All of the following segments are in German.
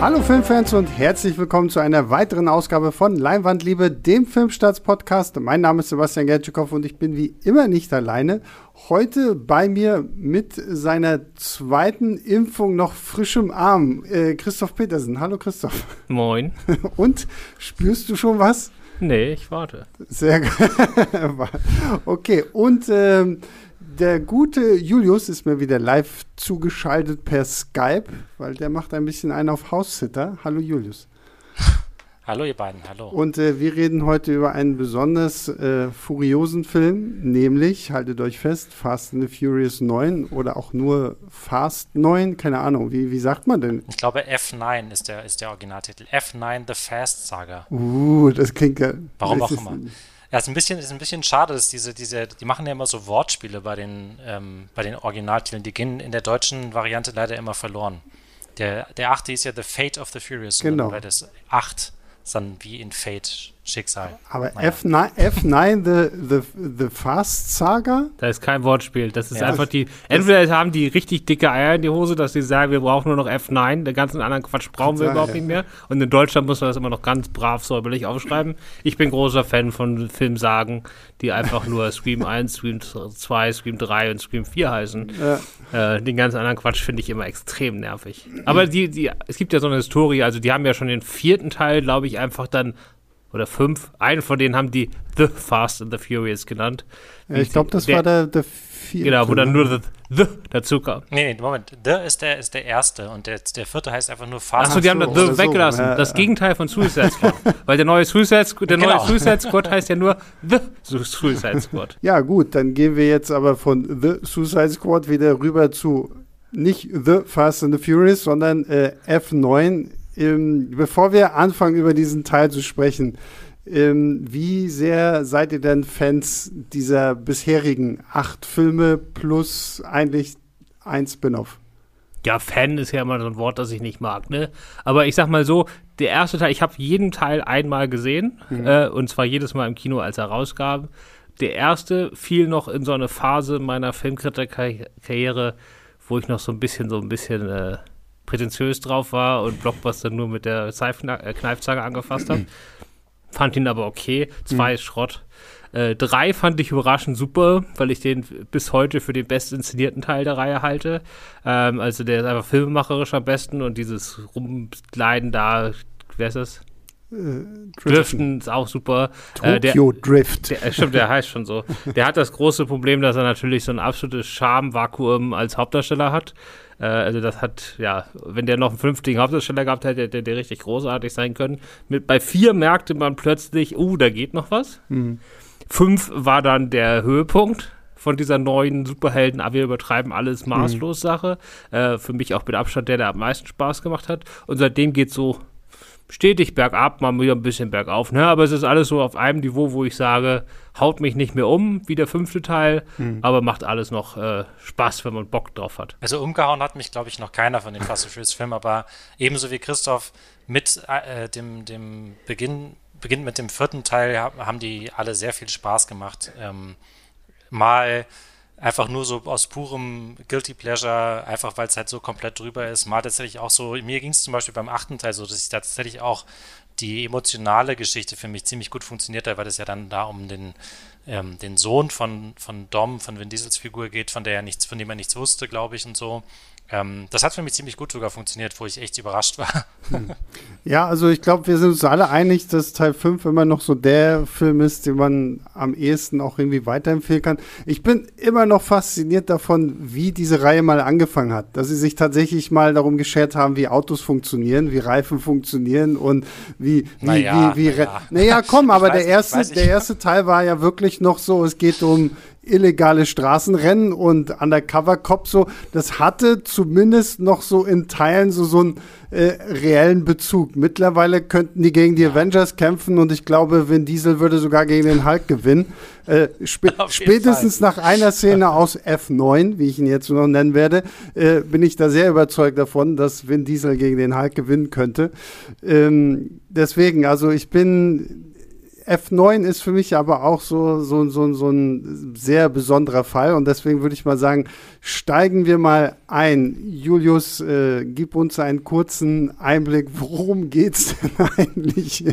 Hallo Filmfans und herzlich willkommen zu einer weiteren Ausgabe von Leinwandliebe, dem Filmstarts-Podcast. Mein Name ist Sebastian Gertschikow und ich bin wie immer nicht alleine. Heute bei mir mit seiner zweiten Impfung noch frischem Arm, äh, Christoph Petersen. Hallo Christoph. Moin. Und spürst du schon was? Nee, ich warte. Sehr gut. okay, und ähm, der gute Julius ist mir wieder live zugeschaltet per Skype, weil der macht ein bisschen einen auf House-Sitter. Hallo Julius. Hallo ihr beiden, hallo. Und äh, wir reden heute über einen besonders äh, furiosen Film, nämlich, haltet euch fest, Fast and the Furious 9 oder auch nur Fast 9, keine Ahnung, wie, wie sagt man denn? Ich glaube F9 ist der, ist der Originaltitel. F9 The Fast Saga. Uh, das klingt ja. Warum auch immer. Ja, ist ein bisschen, ist ein bisschen schade, dass diese, diese, die machen ja immer so Wortspiele bei den, ähm, bei den Originaltiteln. Die gehen in der deutschen Variante leider immer verloren. Der, der achte ist ja The Fate of the Furious. Genau. Weil das acht dann wie in Fate Schicksal. Aber naja. F9, F9 the, the, the Fast Saga? Da ist kein Wortspiel. Das ist ja, einfach die. Entweder haben die richtig dicke Eier in die Hose, dass sie sagen, wir brauchen nur noch F9, den ganzen anderen Quatsch brauchen wir überhaupt ja. nicht mehr. Und in Deutschland muss man das immer noch ganz brav säuberlich aufschreiben. Ich bin großer Fan von Filmsagen, die einfach nur Scream 1, Scream 2, Scream 3 und Scream 4 heißen. Ja. Äh, den ganzen anderen Quatsch finde ich immer extrem nervig. Aber die, die, es gibt ja so eine Historie, also die haben ja schon den vierten Teil, glaube ich, einfach dann oder fünf. Einen von denen haben die The Fast and the Furious genannt. Ja, ich glaube, das der, war der, der vierte. Genau, wo dann nur The, the dazu kam. Nee, nee, Moment. The ist der, ist der erste und der, der vierte heißt einfach nur Fast. Achso, die haben The weggelassen. So. das Gegenteil von Suicide Squad. Weil der neue Suicide, der genau. neue Suicide Squad heißt ja nur The Suicide Squad. Ja, gut, dann gehen wir jetzt aber von The Suicide Squad wieder rüber zu nicht The Fast and the Furious, sondern äh, F9 ähm, bevor wir anfangen, über diesen Teil zu sprechen, ähm, wie sehr seid ihr denn Fans dieser bisherigen acht Filme plus eigentlich ein Spin-off? Ja, Fan ist ja immer so ein Wort, das ich nicht mag, ne? Aber ich sag mal so, der erste Teil, ich habe jeden Teil einmal gesehen, mhm. äh, und zwar jedes Mal im Kino, als er rauskam. Der erste fiel noch in so eine Phase meiner Filmkritikerkarriere, wo ich noch so ein bisschen, so ein bisschen äh, prätentiös drauf war und Blockbuster nur mit der äh, Kneifzange angefasst hat. Fand ihn aber okay. Zwei mhm. ist Schrott. Äh, drei fand ich überraschend super, weil ich den bis heute für den best inszenierten Teil der Reihe halte. Ähm, also der ist einfach filmemacherisch am besten und dieses Rumleiden da, wer ist das? Äh, Driften ist auch super. Tokyo äh, der, Drift. Der, stimmt, der heißt schon so. Der hat das große Problem, dass er natürlich so ein absolutes Charme-Vakuum als Hauptdarsteller hat. Äh, also das hat, ja, wenn der noch einen vernünftigen Hauptdarsteller gehabt hätte, hätte der richtig großartig sein können. Mit, bei vier merkte man plötzlich, uh, da geht noch was. Mhm. Fünf war dann der Höhepunkt von dieser neuen Superhelden, aber wir übertreiben alles mhm. maßlos mhm. Sache. Äh, für mich auch mit Abstand der, der am meisten Spaß gemacht hat. Und seitdem geht so stetig bergab, mal wieder ein bisschen bergauf. Ne? Aber es ist alles so auf einem Niveau, wo ich sage, haut mich nicht mehr um, wie der fünfte Teil, mhm. aber macht alles noch äh, Spaß, wenn man Bock drauf hat. Also umgehauen hat mich, glaube ich, noch keiner von den Fast and Furious Filmen, aber ebenso wie Christoph mit äh, dem, dem Beginn, Beginn mit dem vierten Teil haben die alle sehr viel Spaß gemacht. Ähm, mal einfach nur so aus purem Guilty Pleasure, einfach weil es halt so komplett drüber ist. Mal tatsächlich auch so, mir ging es zum Beispiel beim achten Teil so, dass ich tatsächlich auch die emotionale Geschichte für mich ziemlich gut funktioniert hat, weil es ja dann da um den, ähm, den Sohn von, von Dom, von Vin Diesels Figur geht, von der er nichts, von dem er nichts wusste, glaube ich, und so. Ähm, das hat für mich ziemlich gut sogar funktioniert, wo ich echt überrascht war. Hm. Ja, also ich glaube, wir sind uns alle einig, dass Teil 5 immer noch so der Film ist, den man am ehesten auch irgendwie weiterempfehlen kann. Ich bin immer noch fasziniert davon, wie diese Reihe mal angefangen hat. Dass sie sich tatsächlich mal darum geschert haben, wie Autos funktionieren, wie Reifen funktionieren und wie, wie, naja, wie, wie, naja. naja, komm, aber der erste, der erste Teil war ja wirklich noch so, es geht um illegale Straßenrennen und Undercover Cop so, das hatte zumindest noch so in Teilen so, so einen äh, reellen Bezug. Mittlerweile könnten die gegen die Avengers kämpfen und ich glaube, Vin Diesel würde sogar gegen den Hulk gewinnen. Äh, sp spätestens Fall. nach einer Szene aus F9, wie ich ihn jetzt noch nennen werde, äh, bin ich da sehr überzeugt davon, dass Vin Diesel gegen den Hulk gewinnen könnte. Ähm, deswegen, also ich bin F9 ist für mich aber auch so, so, so, so ein sehr besonderer Fall und deswegen würde ich mal sagen, steigen wir mal ein. Julius, äh, gib uns einen kurzen Einblick, worum geht's denn eigentlich?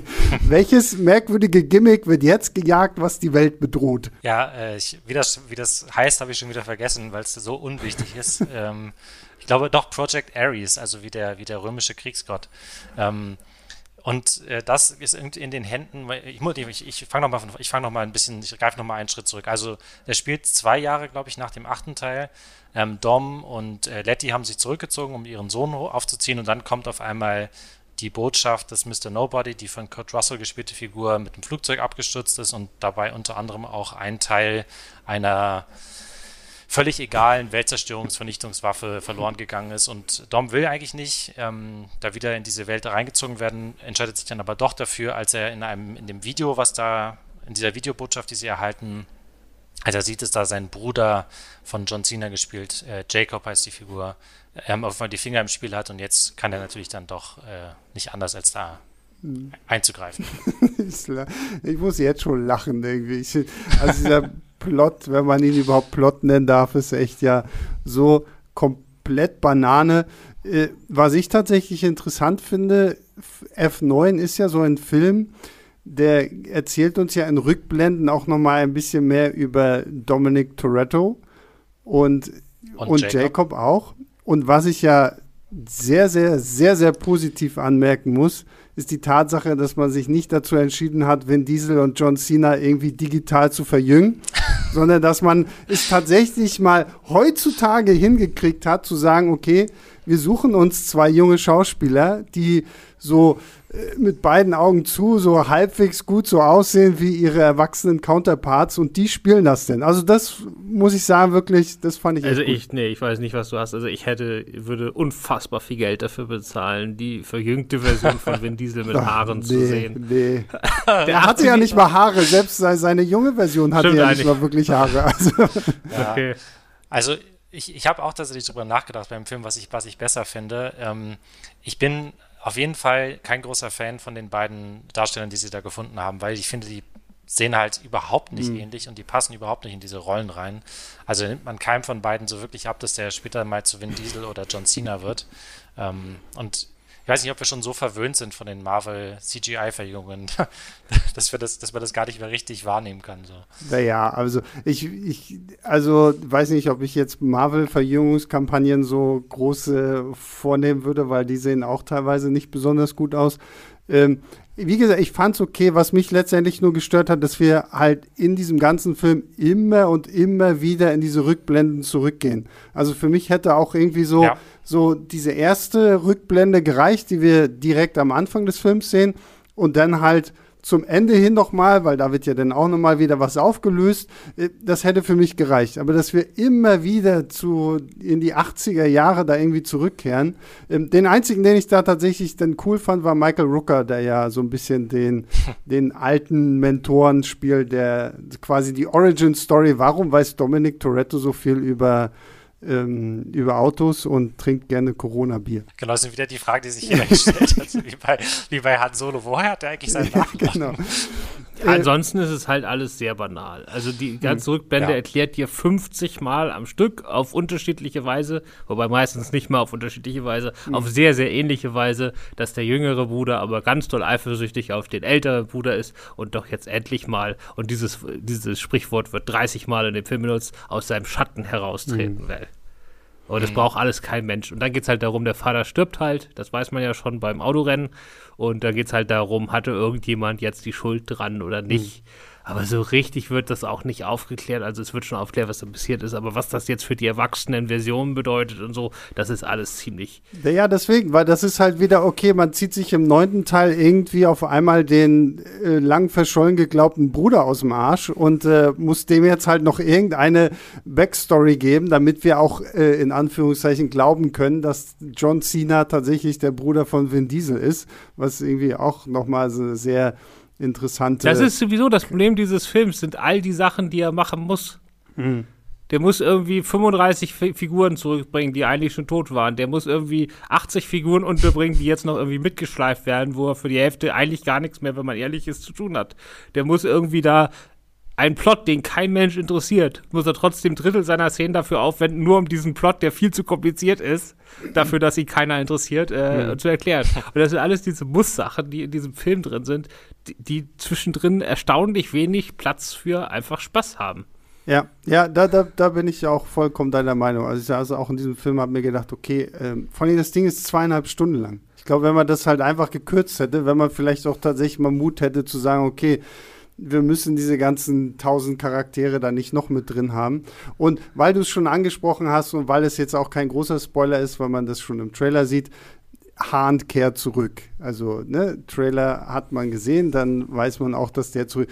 Welches merkwürdige Gimmick wird jetzt gejagt, was die Welt bedroht? Ja, äh, ich, wie, das, wie das heißt, habe ich schon wieder vergessen, weil es so unwichtig ist. ähm, ich glaube doch Project Ares, also wie der, wie der römische Kriegsgott. Ähm, und äh, das ist in den Händen, ich, ich, ich fange nochmal fang noch ein bisschen, ich greife nochmal einen Schritt zurück. Also der spielt zwei Jahre, glaube ich, nach dem achten Teil. Ähm, Dom und äh, Letty haben sich zurückgezogen, um ihren Sohn aufzuziehen und dann kommt auf einmal die Botschaft, dass Mr. Nobody, die von Kurt Russell gespielte Figur, mit dem Flugzeug abgestürzt ist und dabei unter anderem auch ein Teil einer völlig egalen Weltzerstörungsvernichtungswaffe verloren gegangen ist. Und Dom will eigentlich nicht ähm, da wieder in diese Welt reingezogen werden, entscheidet sich dann aber doch dafür, als er in einem, in dem Video, was da, in dieser Videobotschaft, die sie erhalten, als er sieht, dass da sein Bruder von John Cena gespielt, äh, Jacob heißt die Figur, ähm, auf einmal die Finger im Spiel hat und jetzt kann er natürlich dann doch äh, nicht anders als da einzugreifen. ich muss jetzt schon lachen irgendwie. Ich, also dieser Plot, wenn man ihn überhaupt Plot nennen darf, ist echt ja so komplett Banane. Äh, was ich tatsächlich interessant finde, F9 ist ja so ein Film, der erzählt uns ja in Rückblenden auch noch mal ein bisschen mehr über Dominic Toretto und, und, und Jacob. Jacob auch. Und was ich ja sehr, sehr, sehr, sehr positiv anmerken muss, ist die Tatsache, dass man sich nicht dazu entschieden hat, Vin Diesel und John Cena irgendwie digital zu verjüngen, sondern dass man es tatsächlich mal heutzutage hingekriegt hat, zu sagen, okay, wir suchen uns zwei junge Schauspieler, die so mit beiden Augen zu, so halbwegs gut so aussehen wie ihre erwachsenen Counterparts und die spielen das denn. Also das muss ich sagen, wirklich, das fand ich Also ich, nee, ich weiß nicht, was du hast. Also ich hätte, würde unfassbar viel Geld dafür bezahlen, die verjüngte Version von Vin Diesel mit Haaren nee, zu sehen. Nee. Der hatte ja nicht mal Haare, selbst seine junge Version hatte Stimmt ja nicht mal wirklich Haare. Also. Ja. Okay. Also ich, ich habe auch tatsächlich darüber nachgedacht beim Film, was ich, was ich besser finde. Ähm, ich bin auf jeden Fall kein großer Fan von den beiden Darstellern, die sie da gefunden haben, weil ich finde, die sehen halt überhaupt nicht mhm. ähnlich und die passen überhaupt nicht in diese Rollen rein. Also nimmt man keinem von beiden so wirklich ab, dass der später mal zu Vin Diesel oder John Cena wird. Ähm, und ich weiß nicht, ob wir schon so verwöhnt sind von den Marvel CGI-Verjüngungen, dass wir das, dass man das gar nicht mehr richtig wahrnehmen kann. So. Naja, also ich, ich, also weiß nicht, ob ich jetzt Marvel-Verjüngungskampagnen so große vornehmen würde, weil die sehen auch teilweise nicht besonders gut aus. Ähm, wie gesagt, ich fand's okay. Was mich letztendlich nur gestört hat, dass wir halt in diesem ganzen Film immer und immer wieder in diese Rückblenden zurückgehen. Also für mich hätte auch irgendwie so, ja. so diese erste Rückblende gereicht, die wir direkt am Anfang des Films sehen und dann halt zum Ende hin nochmal, weil da wird ja dann auch nochmal wieder was aufgelöst. Äh, das hätte für mich gereicht. Aber dass wir immer wieder zu, in die 80er Jahre da irgendwie zurückkehren. Ähm, den einzigen, den ich da tatsächlich dann cool fand, war Michael Rooker, der ja so ein bisschen den, den alten Mentoren spielt, der quasi die Origin Story. Warum weiß Dominic Toretto so viel über ähm, über Autos und trinkt gerne Corona-Bier. Genau, das ist wieder die Frage, die sich jeder gestellt hat, wie bei, wie bei Han Solo. Woher hat er eigentlich seinen Namen? Ja, genau. Äh, Ansonsten ist es halt alles sehr banal. Also die ganze hm, Rückblende ja. erklärt dir 50 Mal am Stück auf unterschiedliche Weise, wobei meistens nicht mal auf unterschiedliche Weise, mhm. auf sehr, sehr ähnliche Weise, dass der jüngere Bruder aber ganz doll eifersüchtig auf den älteren Bruder ist und doch jetzt endlich mal, und dieses, dieses Sprichwort wird 30 Mal in dem Film benutzt, aus seinem Schatten heraustreten mhm. will. Und das mhm. braucht alles kein Mensch. Und dann geht es halt darum, der Vater stirbt halt, das weiß man ja schon beim Autorennen. Und da geht es halt darum, hatte irgendjemand jetzt die Schuld dran oder nicht. Mhm. Aber so richtig wird das auch nicht aufgeklärt. Also es wird schon aufklärt, was da passiert ist. Aber was das jetzt für die erwachsenen Versionen bedeutet und so, das ist alles ziemlich. Ja, deswegen, weil das ist halt wieder okay. Man zieht sich im neunten Teil irgendwie auf einmal den äh, lang verschollen geglaubten Bruder aus dem Arsch und äh, muss dem jetzt halt noch irgendeine Backstory geben, damit wir auch äh, in Anführungszeichen glauben können, dass John Cena tatsächlich der Bruder von Vin Diesel ist, was irgendwie auch nochmal so sehr interessante. Das ist sowieso das Problem dieses Films, sind all die Sachen, die er machen muss. Mhm. Der muss irgendwie 35 F Figuren zurückbringen, die eigentlich schon tot waren. Der muss irgendwie 80 Figuren unterbringen, die jetzt noch irgendwie mitgeschleift werden, wo er für die Hälfte eigentlich gar nichts mehr, wenn man ehrlich ist, zu tun hat. Der muss irgendwie da einen Plot, den kein Mensch interessiert, muss er trotzdem Drittel seiner Szenen dafür aufwenden, nur um diesen Plot, der viel zu kompliziert ist, dafür, dass ihn keiner interessiert, äh, mhm. zu erklären. Und das sind alles diese Muss-Sachen, die in diesem Film drin sind, die, die zwischendrin erstaunlich wenig Platz für einfach Spaß haben. Ja, ja, da, da, da bin ich auch vollkommen deiner Meinung. Also ich also auch in diesem Film habe mir gedacht, okay, ähm, vor allem das Ding ist zweieinhalb Stunden lang. Ich glaube, wenn man das halt einfach gekürzt hätte, wenn man vielleicht auch tatsächlich mal Mut hätte zu sagen, okay, wir müssen diese ganzen tausend Charaktere da nicht noch mit drin haben. Und weil du es schon angesprochen hast und weil es jetzt auch kein großer Spoiler ist, weil man das schon im Trailer sieht, Hahn kehrt zurück. Also, ne, Trailer hat man gesehen, dann weiß man auch, dass der zurück.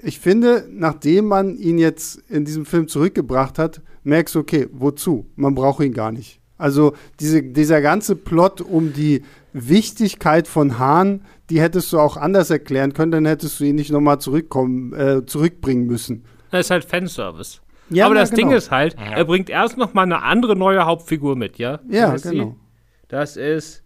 Ich finde, nachdem man ihn jetzt in diesem Film zurückgebracht hat, merkst du, okay, wozu? Man braucht ihn gar nicht. Also diese, dieser ganze Plot um die Wichtigkeit von Hahn, die hättest du auch anders erklären können, dann hättest du ihn nicht nochmal zurückkommen, äh, zurückbringen müssen. Das ist halt Fanservice. Ja, Aber das genau. Ding ist halt, er bringt erst noch mal eine andere neue Hauptfigur mit, ja? Ja, genau. Sie? Das ist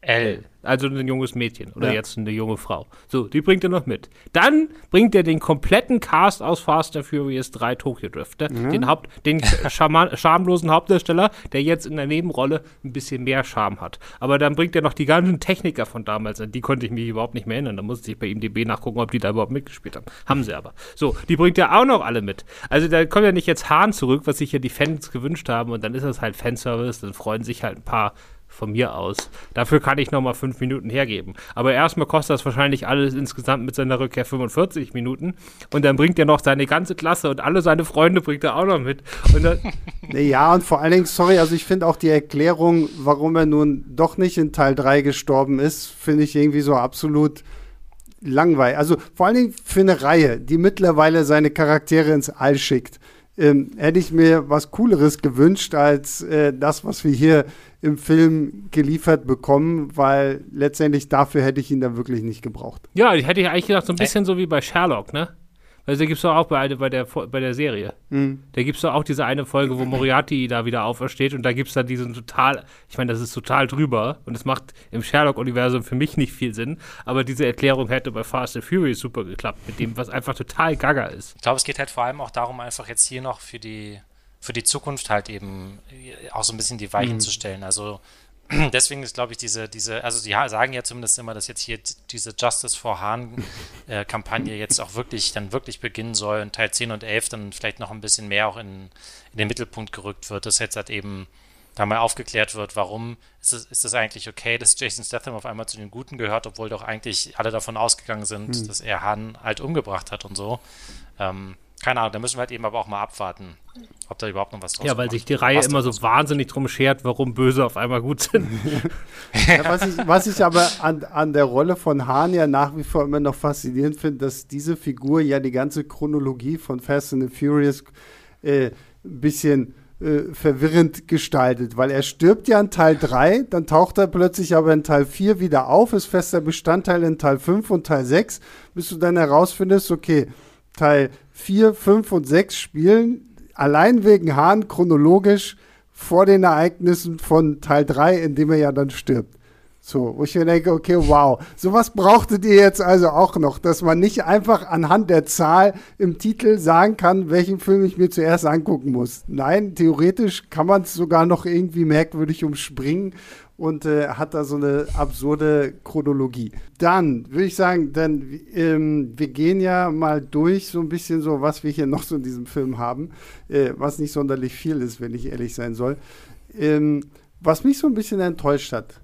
L. Also ein junges Mädchen oder ja. jetzt eine junge Frau. So, die bringt er noch mit. Dann bringt er den kompletten Cast aus Fast and Furious 3 Tokyo Drift. Ne? Ja. Den, Haupt, den schamlosen Hauptdarsteller, der jetzt in der Nebenrolle ein bisschen mehr Charme hat. Aber dann bringt er noch die ganzen Techniker von damals an. Die konnte ich mich überhaupt nicht mehr erinnern. Da musste ich bei ihm DB nachgucken, ob die da überhaupt mitgespielt haben. Haben sie aber. So, die bringt er auch noch alle mit. Also da kommt ja nicht jetzt Hahn zurück, was sich ja die Fans gewünscht haben. Und dann ist das halt Fanservice. Dann freuen sich halt ein paar von mir aus. Dafür kann ich nochmal fünf Minuten hergeben. Aber erstmal kostet das wahrscheinlich alles insgesamt mit seiner Rückkehr 45 Minuten. Und dann bringt er noch seine ganze Klasse und alle seine Freunde bringt er auch noch mit. Und ja, und vor allen Dingen, sorry, also ich finde auch die Erklärung, warum er nun doch nicht in Teil 3 gestorben ist, finde ich irgendwie so absolut langweilig. Also vor allen Dingen für eine Reihe, die mittlerweile seine Charaktere ins All schickt. Ähm, hätte ich mir was Cooleres gewünscht als äh, das, was wir hier im Film geliefert bekommen, weil letztendlich dafür hätte ich ihn dann wirklich nicht gebraucht. Ja, ich hätte ich eigentlich gedacht, so ein bisschen so wie bei Sherlock, ne? Also da gibt es doch auch bei, bei, der, bei der Serie. Mhm. Da gibt es doch auch diese eine Folge, wo Moriarty da wieder aufersteht und da gibt es dann diesen total, ich meine, das ist total drüber und es macht im Sherlock-Universum für mich nicht viel Sinn, aber diese Erklärung hätte bei Fast and Furious super geklappt, mit dem, was einfach total gaga ist. Ich glaube, es geht halt vor allem auch darum, einfach jetzt hier noch für die für die Zukunft halt eben äh, auch so ein bisschen die Weichen mhm. zu stellen. Also deswegen ist, glaube ich, diese, diese, also sie sagen ja zumindest immer, dass jetzt hier diese Justice for Hahn-Kampagne äh, jetzt auch wirklich, dann wirklich beginnen soll und Teil 10 und 11 dann vielleicht noch ein bisschen mehr auch in, in den Mittelpunkt gerückt wird, dass jetzt halt eben da mal aufgeklärt wird, warum ist es, ist es eigentlich okay, dass Jason Statham auf einmal zu den Guten gehört, obwohl doch eigentlich alle davon ausgegangen sind, mhm. dass er Hahn halt umgebracht hat und so. Ähm, keine Ahnung, da müssen wir halt eben aber auch mal abwarten, ob da überhaupt noch was draus Ja, weil sich die Reihe immer so wahnsinnig drum schert, warum Böse auf einmal gut sind. ja, was, ich, was ich aber an, an der Rolle von Hahn ja nach wie vor immer noch faszinierend finde, dass diese Figur ja die ganze Chronologie von Fast and the Furious äh, ein bisschen äh, verwirrend gestaltet, weil er stirbt ja in Teil 3, dann taucht er plötzlich aber in Teil 4 wieder auf, ist fester Bestandteil in Teil 5 und Teil 6, bis du dann herausfindest, okay, Teil 4, 5 und 6 spielen allein wegen Hahn chronologisch vor den Ereignissen von Teil 3, in dem er ja dann stirbt. So, wo ich mir denke, okay, wow, sowas brauchtet ihr jetzt also auch noch, dass man nicht einfach anhand der Zahl im Titel sagen kann, welchen Film ich mir zuerst angucken muss. Nein, theoretisch kann man es sogar noch irgendwie merkwürdig umspringen und äh, hat da so eine absurde Chronologie. Dann würde ich sagen, dann, ähm, wir gehen ja mal durch so ein bisschen so, was wir hier noch so in diesem Film haben, äh, was nicht sonderlich viel ist, wenn ich ehrlich sein soll. Ähm, was mich so ein bisschen enttäuscht hat,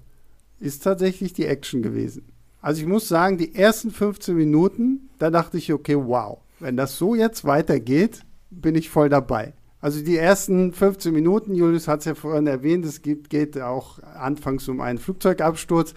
ist tatsächlich die Action gewesen. Also ich muss sagen, die ersten 15 Minuten, da dachte ich, okay, wow, wenn das so jetzt weitergeht, bin ich voll dabei. Also die ersten 15 Minuten, Julius hat es ja vorhin erwähnt, es geht, geht auch anfangs um einen Flugzeugabsturz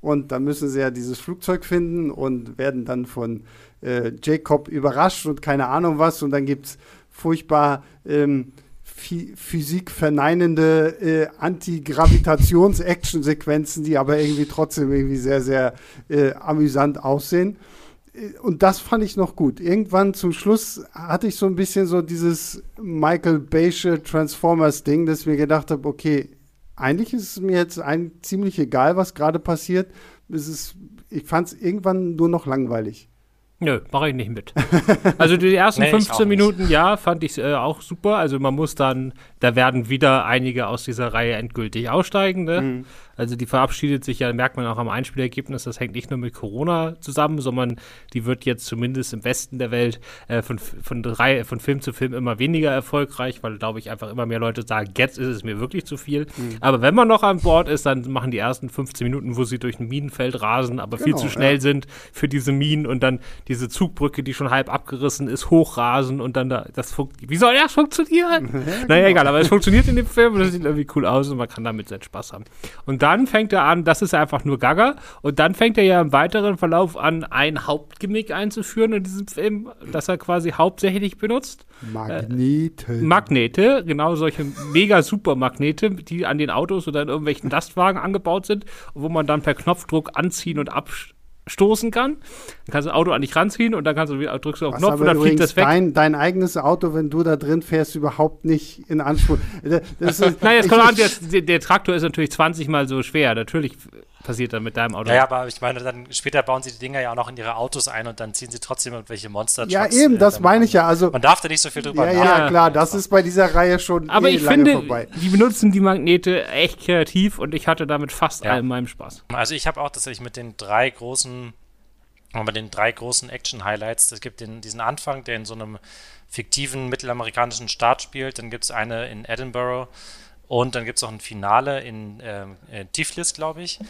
und dann müssen sie ja dieses Flugzeug finden und werden dann von äh, Jacob überrascht und keine Ahnung was und dann gibt es furchtbar ähm, Physik verneinende äh, Antigravitations-Action-Sequenzen, die aber irgendwie trotzdem irgendwie sehr, sehr äh, amüsant aussehen. Und das fand ich noch gut. Irgendwann zum Schluss hatte ich so ein bisschen so dieses Michael Baysche Transformers-Ding, dass ich mir gedacht habe, okay, eigentlich ist es mir jetzt ein, ziemlich egal, was gerade passiert. Es ist, ich fand es irgendwann nur noch langweilig. Nö, mache ich nicht mit. Also die ersten nee, 15 Minuten, ja, fand ich äh, auch super. Also man muss dann, da werden wieder einige aus dieser Reihe endgültig aussteigen. Ne? Mhm. Also die verabschiedet sich ja, merkt man auch am Einspielergebnis, das hängt nicht nur mit Corona zusammen, sondern die wird jetzt zumindest im Westen der Welt äh, von, von, drei, von Film zu Film immer weniger erfolgreich, weil, glaube ich, einfach immer mehr Leute sagen, jetzt ist es mir wirklich zu viel. Mhm. Aber wenn man noch an Bord ist, dann machen die ersten 15 Minuten, wo sie durch ein Minenfeld rasen, aber genau, viel zu schnell ja. sind für diese Minen und dann diese Zugbrücke, die schon halb abgerissen ist, hochrasen und dann da, das funktioniert. Wie soll das funktionieren? Ja, naja, genau. egal, aber es funktioniert in dem Film und es sieht irgendwie cool aus und man kann damit seinen Spaß haben. Und dann fängt er an, das ist einfach nur Gaga. Und dann fängt er ja im weiteren Verlauf an, ein Hauptgimmick einzuführen in diesem Film, das er quasi hauptsächlich benutzt. Magnete. Äh, Magnete, genau solche mega super Magnete, die an den Autos oder in irgendwelchen Lastwagen angebaut sind, wo man dann per Knopfdruck anziehen und abstellen stoßen kann. Dann kannst du das Auto an dich ranziehen und dann kannst du wieder, drückst du auf den Knopf und dann fliegt das weg. Dein, dein eigenes Auto, wenn du da drin fährst, überhaupt nicht in Anspruch. Das ist, Nein, jetzt kommt an, der, der, Traktor ist natürlich 20 mal so schwer. Natürlich passiert dann mit deinem Auto. Ja, aber ich meine, dann später bauen sie die Dinger ja auch noch in ihre Autos ein und dann ziehen sie trotzdem irgendwelche Monster. Ja, eben, das meine ich ja. Also man darf da nicht so viel drüber ja, Ja, klar, das ist bei dieser Reihe schon. Aber eh ich finde, vorbei. die benutzen die Magnete echt kreativ und ich hatte damit fast ja. allem meinem Spaß. Also ich habe auch tatsächlich mit den drei großen bei den drei großen Action-Highlights. Es gibt den, diesen Anfang, der in so einem fiktiven mittelamerikanischen Staat spielt. Dann gibt es eine in Edinburgh und dann gibt es auch ein Finale in äh, Tiflis, glaube ich.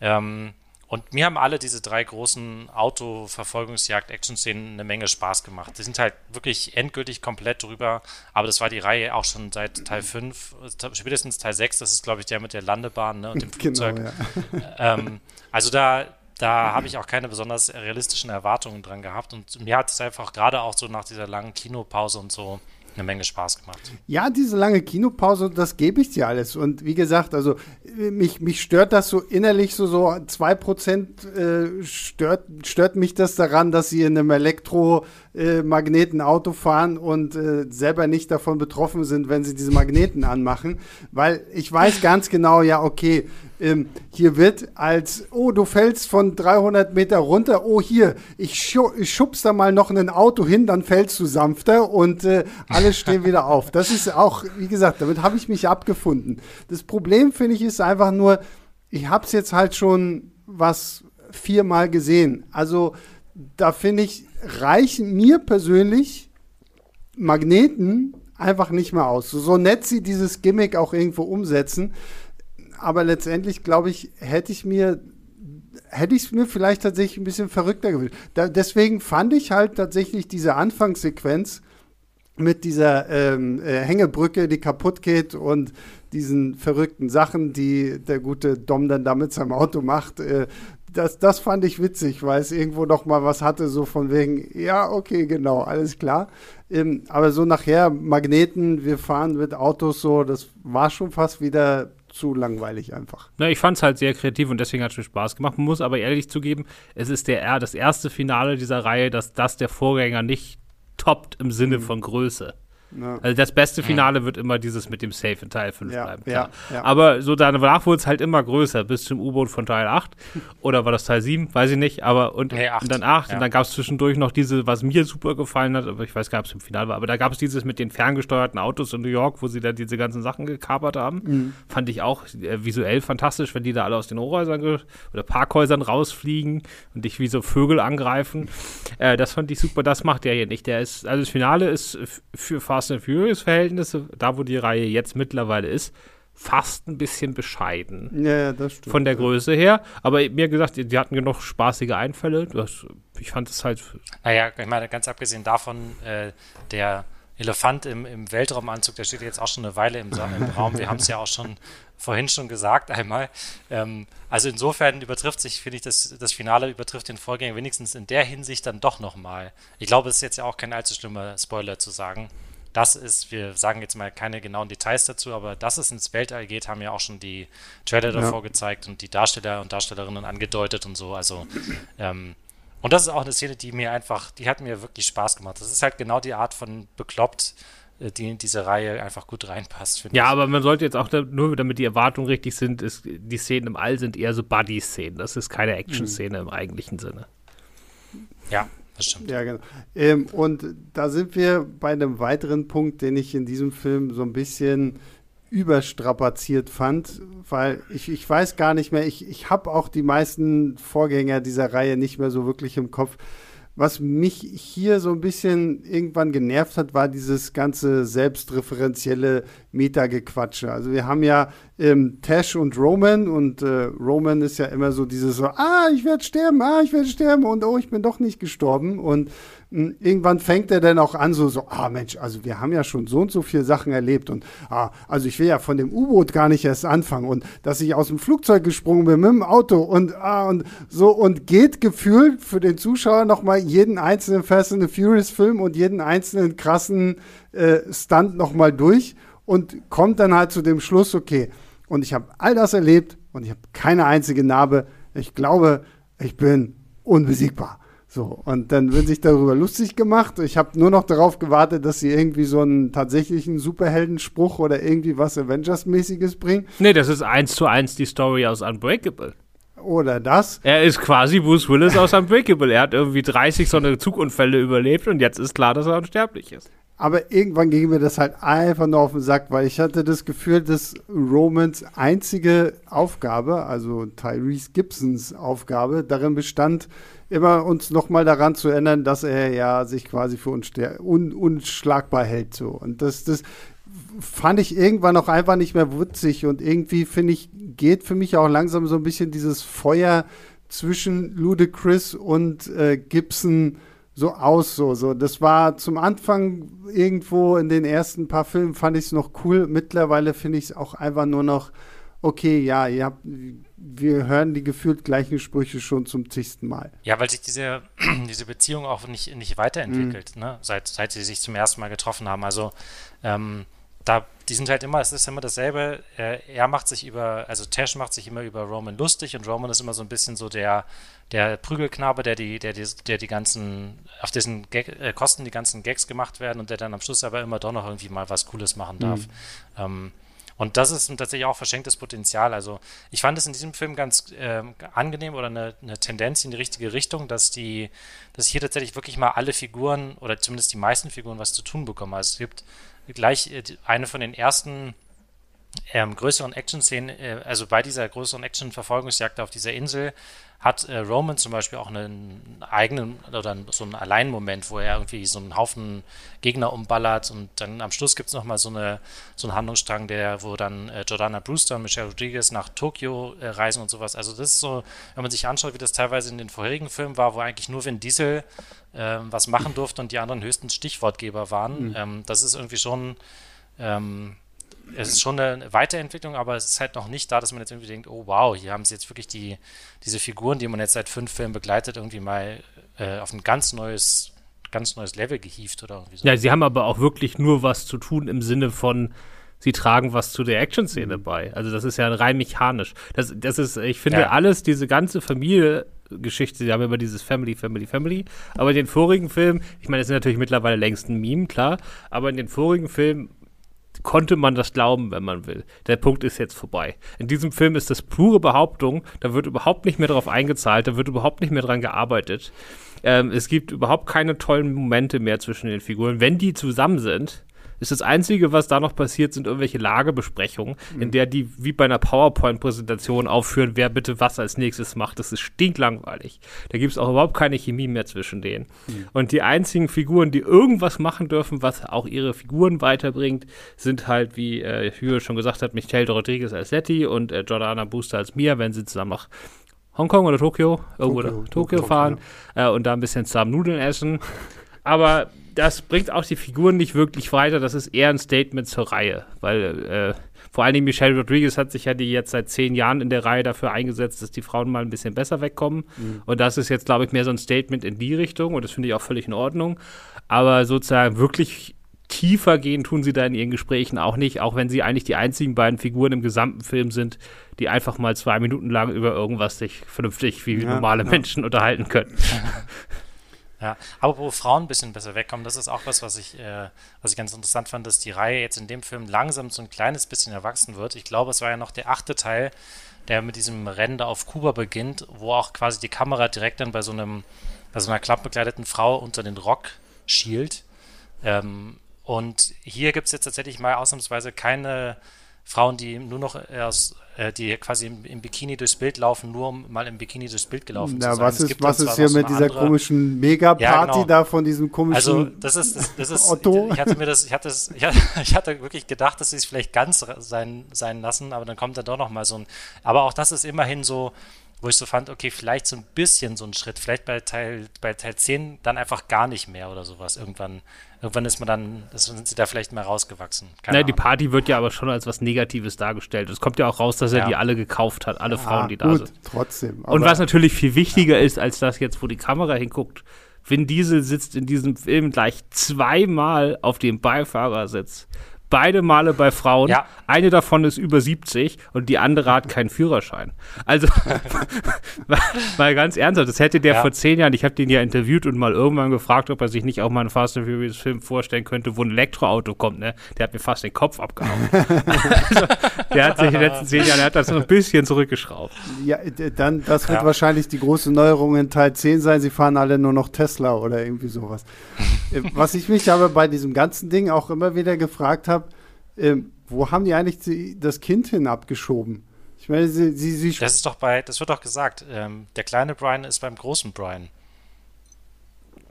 Ähm, und mir haben alle diese drei großen Auto-Verfolgungsjagd-Action-Szenen eine Menge Spaß gemacht. Die sind halt wirklich endgültig komplett drüber, aber das war die Reihe auch schon seit Teil 5, spätestens Teil 6, das ist, glaube ich, der mit der Landebahn ne, und dem genau, Flugzeug. Genau, ja. ähm, also da, da habe ich auch keine besonders realistischen Erwartungen dran gehabt. Und mir hat es einfach gerade auch so nach dieser langen Kinopause und so eine Menge Spaß gemacht. Ja, diese lange Kinopause, das gebe ich dir alles. Und wie gesagt, also mich, mich stört das so innerlich so, so 2% äh, stört, stört mich das daran, dass sie in einem Elektromagneten-Auto äh, fahren und äh, selber nicht davon betroffen sind, wenn sie diese Magneten anmachen. Weil ich weiß ganz genau, ja, okay, ähm, hier wird als, oh, du fällst von 300 Meter runter, oh, hier, ich, schu ich schubst da mal noch ein Auto hin, dann fällst du sanfter und äh, alles stehen wieder auf. Das ist auch, wie gesagt, damit habe ich mich abgefunden. Das Problem, finde ich, ist einfach nur, ich habe es jetzt halt schon was viermal gesehen. Also da finde ich, reichen mir persönlich Magneten einfach nicht mehr aus. So, nett sie dieses Gimmick auch irgendwo umsetzen, aber letztendlich, glaube ich, hätte ich mir hätte ich es mir vielleicht tatsächlich ein bisschen verrückter gewünscht. Da, deswegen fand ich halt tatsächlich diese Anfangssequenz mit dieser ähm, äh, Hängebrücke, die kaputt geht und diesen verrückten Sachen, die der gute Dom dann da mit seinem Auto macht, äh, das, das fand ich witzig, weil es irgendwo noch mal was hatte, so von wegen, ja, okay, genau, alles klar. Ähm, aber so nachher Magneten, wir fahren mit Autos so, das war schon fast wieder zu langweilig einfach. Na, ich fand es halt sehr kreativ und deswegen hat es mir Spaß gemacht. Man muss aber ehrlich zugeben, es ist der, das erste Finale dieser Reihe, dass das der Vorgänger nicht toppt im Sinne mhm. von Größe. Ja. Also das beste Finale wird immer dieses mit dem Safe in Teil 5 ja, bleiben. Ja, ja, Aber so danach wurde es halt immer größer, bis zum U-Boot von Teil 8. Oder war das Teil 7? Weiß ich nicht. Aber und, nee, und dann 8. Und dann gab es zwischendurch noch diese, was mir super gefallen hat, aber ich weiß gar nicht, ob es im Finale war, aber da gab es dieses mit den ferngesteuerten Autos in New York, wo sie da diese ganzen Sachen gekapert haben. Mhm. Fand ich auch äh, visuell fantastisch, wenn die da alle aus den Hochhäusern oder Parkhäusern rausfliegen und dich wie so Vögel angreifen. Äh, das fand ich super. Das macht der hier nicht. Der ist, also das Finale ist für Fast Fast and Furious Verhältnisse, da wo die Reihe jetzt mittlerweile ist, fast ein bisschen bescheiden. Ja, ja das stimmt. Von der Größe her. Aber mir gesagt, die, die hatten genug spaßige Einfälle. Das, ich fand es halt. Naja, ich meine, ganz abgesehen davon, äh, der Elefant im, im Weltraumanzug, der steht jetzt auch schon eine Weile im, im Raum. Wir haben es ja auch schon vorhin schon gesagt einmal. Ähm, also insofern übertrifft sich, finde ich, das, das Finale übertrifft den Vorgänger wenigstens in der Hinsicht dann doch nochmal. Ich glaube, es ist jetzt ja auch kein allzu schlimmer Spoiler zu sagen das ist, wir sagen jetzt mal keine genauen Details dazu, aber dass es ins Weltall geht, haben ja auch schon die Trailer davor ja. gezeigt und die Darsteller und Darstellerinnen angedeutet und so. Also ähm, Und das ist auch eine Szene, die mir einfach, die hat mir wirklich Spaß gemacht. Das ist halt genau die Art von bekloppt, äh, die in diese Reihe einfach gut reinpasst. Ja, ich. aber man sollte jetzt auch, nur damit die Erwartungen richtig sind, ist, die Szenen im All sind eher so Buddy-Szenen. Das ist keine Action-Szene mhm. im eigentlichen Sinne. Ja, das stimmt. Ja, genau. Ähm, und da sind wir bei einem weiteren Punkt, den ich in diesem Film so ein bisschen überstrapaziert fand, weil ich, ich weiß gar nicht mehr, ich, ich habe auch die meisten Vorgänger dieser Reihe nicht mehr so wirklich im Kopf. Was mich hier so ein bisschen irgendwann genervt hat, war dieses ganze selbstreferenzielle Meta-Gequatsche. Also wir haben ja ähm, Tash und Roman und äh, Roman ist ja immer so dieses so, ah, ich werde sterben, ah, ich werde sterben und oh, ich bin doch nicht gestorben und irgendwann fängt er dann auch an, so, so, ah Mensch, also wir haben ja schon so und so viele Sachen erlebt und ah, also ich will ja von dem U-Boot gar nicht erst anfangen und dass ich aus dem Flugzeug gesprungen bin mit dem Auto und ah und so und geht gefühlt für den Zuschauer nochmal jeden einzelnen Fast and the Furious Film und jeden einzelnen krassen äh, Stunt nochmal durch und kommt dann halt zu dem Schluss, okay, und ich habe all das erlebt und ich habe keine einzige Narbe. Ich glaube, ich bin unbesiegbar. So, und dann wird sich darüber lustig gemacht. Ich habe nur noch darauf gewartet, dass sie irgendwie so einen tatsächlichen Superheldenspruch oder irgendwie was Avengers-mäßiges bringen. Nee, das ist eins zu eins die Story aus Unbreakable. Oder das. Er ist quasi Bruce Willis aus Unbreakable. Er hat irgendwie 30 so eine Zugunfälle überlebt und jetzt ist klar, dass er unsterblich ist. Aber irgendwann ging mir das halt einfach nur auf den Sack, weil ich hatte das Gefühl, dass Romans einzige Aufgabe, also Tyrese Gibsons Aufgabe, darin bestand, immer uns nochmal daran zu erinnern, dass er ja sich quasi für un unschlagbar hält. So. Und das, das fand ich irgendwann auch einfach nicht mehr witzig. Und irgendwie, finde ich, geht für mich auch langsam so ein bisschen dieses Feuer zwischen Ludacris und äh, Gibson so aus. So, so. Das war zum Anfang irgendwo in den ersten paar Filmen fand ich es noch cool. Mittlerweile finde ich es auch einfach nur noch okay, ja, ihr habt, wir hören die gefühlt gleichen Sprüche schon zum zigsten Mal. Ja, weil sich diese, diese Beziehung auch nicht, nicht weiterentwickelt, mhm. ne? seit, seit sie sich zum ersten Mal getroffen haben. Also ähm, da, die sind halt immer, es ist immer dasselbe. Er, er, macht sich über, also Tash macht sich immer über Roman lustig und Roman ist immer so ein bisschen so der, der Prügelknabe, der die, der die, der die ganzen, auf dessen Gag, äh, Kosten die ganzen Gags gemacht werden und der dann am Schluss aber immer doch noch irgendwie mal was Cooles machen darf. Mhm. Ähm, und das ist tatsächlich auch verschenktes Potenzial. Also ich fand es in diesem Film ganz äh, angenehm oder eine, eine, Tendenz in die richtige Richtung, dass die, dass hier tatsächlich wirklich mal alle Figuren oder zumindest die meisten Figuren was zu tun bekommen. Also es gibt gleich äh, eine von den ersten ähm, größeren Action-Szenen, äh, also bei dieser größeren Action-Verfolgungsjagd auf dieser Insel, hat äh, Roman zum Beispiel auch einen eigenen oder so einen Alleinmoment, wo er irgendwie so einen Haufen Gegner umballert und dann am Schluss gibt es nochmal so, eine, so einen Handlungsstrang, der, wo dann äh, Jordana Brewster und Michelle Rodriguez nach Tokio äh, reisen und sowas. Also das ist so, wenn man sich anschaut, wie das teilweise in den vorherigen Filmen war, wo eigentlich nur Vin Diesel äh, was machen durfte und die anderen höchstens Stichwortgeber waren. Mhm. Ähm, das ist irgendwie schon ähm, es ist schon eine Weiterentwicklung, aber es ist halt noch nicht da, dass man jetzt irgendwie denkt, oh wow, hier haben sie jetzt wirklich die, diese Figuren, die man jetzt seit fünf Filmen begleitet, irgendwie mal äh, auf ein ganz neues, ganz neues Level gehievt oder irgendwie so. Ja, sie haben aber auch wirklich nur was zu tun im Sinne von, sie tragen was zu der Action-Szene mhm. bei. Also das ist ja rein mechanisch. Das, das ist, ich finde, ja. alles, diese ganze Familie Geschichte, sie haben immer dieses Family, Family, Family. Aber in den vorigen Filmen, ich meine, das ist natürlich mittlerweile längst ein Meme, klar, aber in den vorigen Filmen konnte man das glauben, wenn man will. Der Punkt ist jetzt vorbei. In diesem Film ist das pure Behauptung, da wird überhaupt nicht mehr darauf eingezahlt, da wird überhaupt nicht mehr dran gearbeitet. Ähm, es gibt überhaupt keine tollen Momente mehr zwischen den Figuren. Wenn die zusammen sind, ist das Einzige, was da noch passiert, sind irgendwelche Lagebesprechungen, mhm. in der die wie bei einer PowerPoint-Präsentation aufführen, wer bitte was als nächstes macht. Das ist stinklangweilig. Da gibt es auch überhaupt keine Chemie mehr zwischen denen. Mhm. Und die einzigen Figuren, die irgendwas machen dürfen, was auch ihre Figuren weiterbringt, sind halt, wie äh, Hühe schon gesagt hat, Michelle Rodriguez als Letty und äh, Jordana Booster als Mia, wenn sie zusammen nach Hongkong oder Tokio, irgendwo Tokio, Tokio, Tokio fahren ja. äh, und da ein bisschen zusammen Nudeln essen. Aber das bringt auch die Figuren nicht wirklich weiter. Das ist eher ein Statement zur Reihe, weil äh, vor allen Dingen Michelle Rodriguez hat sich ja die jetzt seit zehn Jahren in der Reihe dafür eingesetzt, dass die Frauen mal ein bisschen besser wegkommen. Mhm. Und das ist jetzt, glaube ich, mehr so ein Statement in die Richtung und das finde ich auch völlig in Ordnung. Aber sozusagen wirklich tiefer gehen tun sie da in ihren Gesprächen auch nicht, auch wenn sie eigentlich die einzigen beiden Figuren im gesamten Film sind, die einfach mal zwei Minuten lang über irgendwas sich vernünftig wie ja, normale ja. Menschen unterhalten können. Ja, aber wo Frauen ein bisschen besser wegkommen, das ist auch was, was ich, äh, was ich ganz interessant fand, dass die Reihe jetzt in dem Film langsam so ein kleines bisschen erwachsen wird. Ich glaube, es war ja noch der achte Teil, der mit diesem Rennen da auf Kuba beginnt, wo auch quasi die Kamera direkt dann bei so einem, bei so einer klappbekleideten Frau unter den Rock schielt. Ähm, und hier gibt es jetzt tatsächlich mal ausnahmsweise keine Frauen, die nur noch aus, die quasi im, im, Bikini durchs Bild laufen, nur um mal im Bikini durchs Bild gelaufen Na, zu sein. Was ist, was ist hier mit dieser andere, komischen Mega-Party ja, genau. da von diesem komischen Also das ist, das, das ist Otto? Ich, hatte mir das, ich hatte, das, ich hatte, ich hatte wirklich gedacht, dass sie es vielleicht ganz sein, sein lassen, aber dann kommt da doch noch mal so ein, aber auch das ist immerhin so, wo ich so fand, okay, vielleicht so ein bisschen so ein Schritt, vielleicht bei Teil, bei Teil 10 dann einfach gar nicht mehr oder sowas. Irgendwann, irgendwann ist man dann, sind sie da vielleicht mal rausgewachsen. Keine naja, die Party wird ja aber schon als was Negatives dargestellt. Es kommt ja auch raus, dass er ja. die alle gekauft hat, alle ja, Frauen, die gut, da sind. Trotzdem. Und was natürlich viel wichtiger ja. ist, als das jetzt, wo die Kamera hinguckt, Vin Diesel sitzt in diesem Film gleich zweimal auf dem Beifahrersitz beide Male bei Frauen. Ja. Eine davon ist über 70 und die andere hat keinen Führerschein. Also, mal ganz ernsthaft, das hätte der ja. vor zehn Jahren, ich habe den ja interviewt und mal irgendwann gefragt, ob er sich nicht auch mal einen Fast and Furious Film vorstellen könnte, wo ein Elektroauto kommt, ne? Der hat mir fast den Kopf abgehauen. also, der hat sich in den letzten zehn Jahren, der hat das noch ein bisschen zurückgeschraubt. Ja, dann, das wird ja. wahrscheinlich die große Neuerung in Teil 10 sein. Sie fahren alle nur noch Tesla oder irgendwie sowas. Äh, was ich mich aber bei diesem ganzen Ding auch immer wieder gefragt habe, ähm, wo haben die eigentlich die, das Kind hin abgeschoben? Ich meine, sie, sie, sie Das ist doch bei, das wird doch gesagt, ähm, der kleine Brian ist beim großen Brian.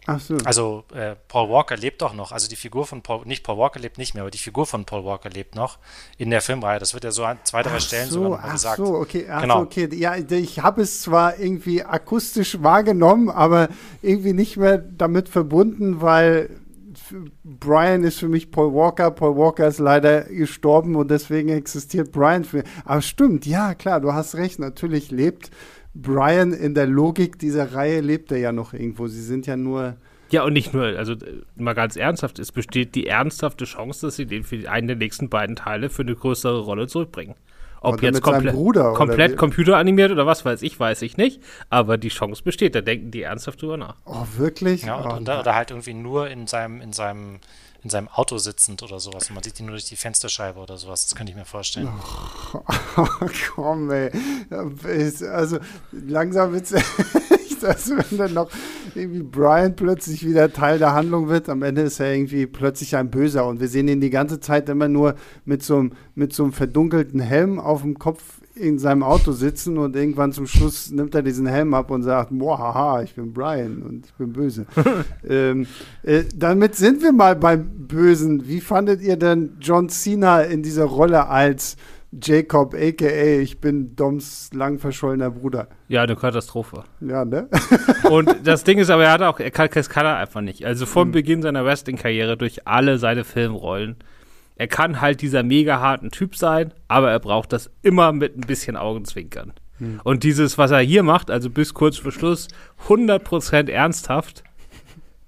Ach so. Also äh, Paul Walker lebt doch noch. Also die Figur von Paul, nicht Paul Walker lebt nicht mehr, aber die Figur von Paul Walker lebt noch in der Filmreihe. Das wird ja so an zwei, drei ach Stellen so, sogar ach gesagt. So, okay, ach genau. so, okay. Ja, ich habe es zwar irgendwie akustisch wahrgenommen, aber irgendwie nicht mehr damit verbunden, weil Brian ist für mich Paul Walker. Paul Walker ist leider gestorben und deswegen existiert Brian für mich. Aber stimmt, ja, klar, du hast recht. Natürlich lebt Brian in der Logik dieser Reihe, lebt er ja noch irgendwo. Sie sind ja nur. Ja, und nicht nur, also mal ganz ernsthaft, es besteht die ernsthafte Chance, dass sie den für einen der nächsten beiden Teile für eine größere Rolle zurückbringen. Ob oder jetzt komple Bruder, komplett computeranimiert oder was weiß ich, weiß ich nicht. Aber die Chance besteht, da denken die ernsthaft drüber nach. Oh, wirklich? Ja, oh, oder, oder, halt irgendwie nur in seinem, in seinem, in seinem Auto sitzend oder sowas. Und man sieht ihn nur durch die Fensterscheibe oder sowas. Das könnte ich mir vorstellen. Oh, komm, ey. Also langsam wird's dass wenn dann noch irgendwie Brian plötzlich wieder Teil der Handlung wird, am Ende ist er irgendwie plötzlich ein Böser und wir sehen ihn die ganze Zeit immer nur mit so einem, mit so einem verdunkelten Helm auf dem Kopf in seinem Auto sitzen und irgendwann zum Schluss nimmt er diesen Helm ab und sagt, boah, haha, ich bin Brian und ich bin böse. ähm, äh, damit sind wir mal beim Bösen. Wie fandet ihr denn John Cena in dieser Rolle als Jacob, a.k.a. ich bin Doms lang verschollener Bruder. Ja, eine Katastrophe. Ja, ne? und das Ding ist aber, er hat auch, er kann, das kann er einfach nicht. Also vom hm. Beginn seiner Wrestling-Karriere durch alle seine Filmrollen. Er kann halt dieser mega harten Typ sein, aber er braucht das immer mit ein bisschen Augenzwinkern. Hm. Und dieses, was er hier macht, also bis kurz vor Schluss, 100% ernsthaft,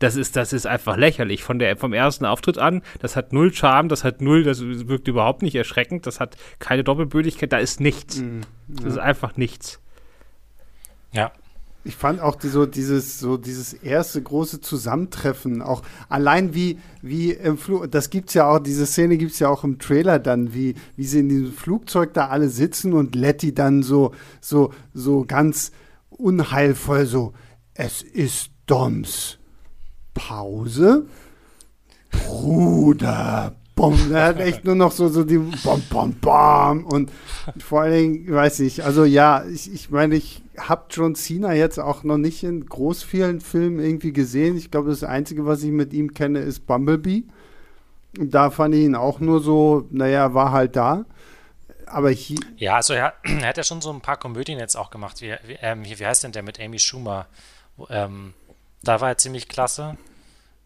das ist, das ist einfach lächerlich. Von der, vom ersten Auftritt an, das hat null Charme, das hat null, das wirkt überhaupt nicht erschreckend, das hat keine Doppelbödigkeit, da ist nichts. Mhm, ja. Das ist einfach nichts. Ja. Ich fand auch die, so dieses, so dieses erste große Zusammentreffen, auch allein wie, wie im Flug, das gibt's ja auch, diese Szene gibt es ja auch im Trailer dann, wie, wie sie in diesem Flugzeug da alle sitzen und Letty dann so, so, so ganz unheilvoll so, es ist Doms. Pause. Bruder, Bom, der hat echt nur noch so, so die Bom, Bom, Bom. Und vor allen Dingen, weiß ich, also ja, ich, ich meine, ich habe John Cena jetzt auch noch nicht in groß vielen Filmen irgendwie gesehen. Ich glaube, das Einzige, was ich mit ihm kenne, ist Bumblebee. Und da fand ich ihn auch nur so, naja, war halt da. Aber hier. Ja, also er, er, hat ja schon so ein paar Komödien jetzt auch gemacht. Wie, wie, ähm, wie heißt denn der mit Amy Schumer? Ähm, da war er ziemlich klasse.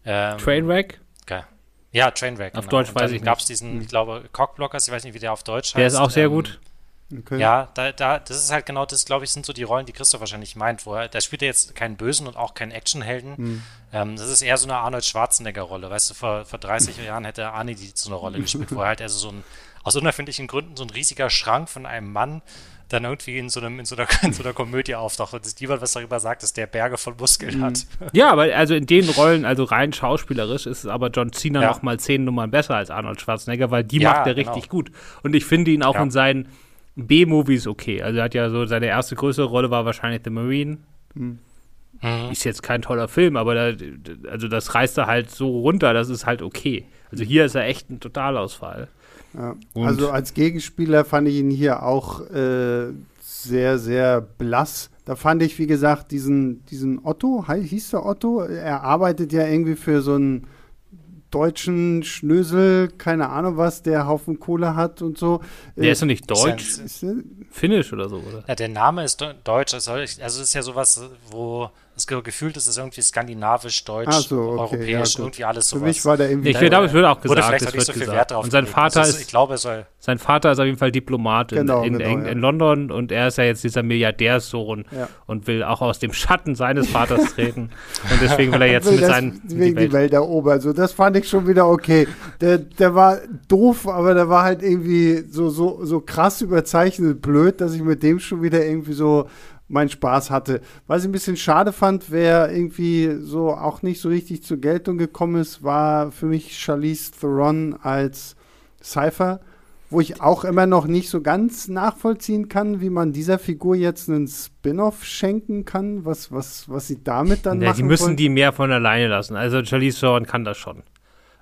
Ähm, Trainwreck? Okay. Ja, Trainwreck. Auf genau. Deutsch weiß ich nicht. gab es diesen, hm. ich glaube, Cockblockers, ich weiß nicht, wie der auf Deutsch heißt. Der ist auch sehr ähm, gut. Okay. Ja, da, da, das ist halt genau das, glaube ich, sind so die Rollen, die Christoph wahrscheinlich meint, wo er, da spielt er jetzt keinen Bösen und auch keinen Actionhelden. Mhm. Ähm, das ist eher so eine Arnold Schwarzenegger-Rolle. Weißt du, vor, vor 30 Jahren hätte Arnie die so eine Rolle gespielt, wo er halt also so ein, aus unerfindlichen Gründen so ein riesiger Schrank von einem Mann dann irgendwie in so, einem, in so, einer, in so einer Komödie auftaucht und es niemand was darüber sagt, dass der Berge von Muskeln mhm. hat. Ja, aber also in den Rollen, also rein schauspielerisch, ist aber John Cena ja. noch mal zehn Nummern besser als Arnold Schwarzenegger, weil die ja, macht er genau. richtig gut. Und ich finde ihn auch ja. in seinen B-Movies okay. Also er hat ja so, seine erste größere Rolle war wahrscheinlich The Marine. Mhm. Ist jetzt kein toller Film, aber da, also das reißt er halt so runter, das ist halt okay. Also hier ist er echt ein Totalausfall. Ja. Also als Gegenspieler fand ich ihn hier auch äh, sehr, sehr blass. Da fand ich, wie gesagt, diesen, diesen Otto, hieß der Otto? Er arbeitet ja irgendwie für so einen deutschen Schnösel, keine Ahnung was, der Haufen Kohle hat und so. Der äh, ist doch nicht deutsch. Ist Finnisch oder so, oder? Ja, der Name ist deutsch. Also es ist ja sowas, wo das gefühlt ist es irgendwie skandinavisch, deutsch, so, okay, europäisch, ja, irgendwie alles sowas. Für mich war der irgendwie. Ich glaube, es wird auch gesagt. Es nicht so viel gesagt. Wert drauf. Und sein Vater ist, ist, ich glaube, soll. Sein Vater ist auf jeden Fall Diplomat genau, in, in, genau, in, London und er ist ja jetzt dieser Milliardärssohn ja. und will auch aus dem Schatten seines Vaters treten. und deswegen will er jetzt will mit seinen. Wegen die Welt. die Welt erobern. Also, das fand ich schon wieder okay. Der, der war doof, aber der war halt irgendwie so, so, so krass überzeichnet blöd, dass ich mit dem schon wieder irgendwie so meinen Spaß hatte. Was ich ein bisschen schade fand, wer irgendwie so auch nicht so richtig zur Geltung gekommen ist, war für mich Charlize Theron als Cypher, wo ich auch immer noch nicht so ganz nachvollziehen kann, wie man dieser Figur jetzt einen Spin-off schenken kann, was, was, was sie damit dann ja, machen. Die müssen wollen. die mehr von alleine lassen. Also Charlize Theron kann das schon.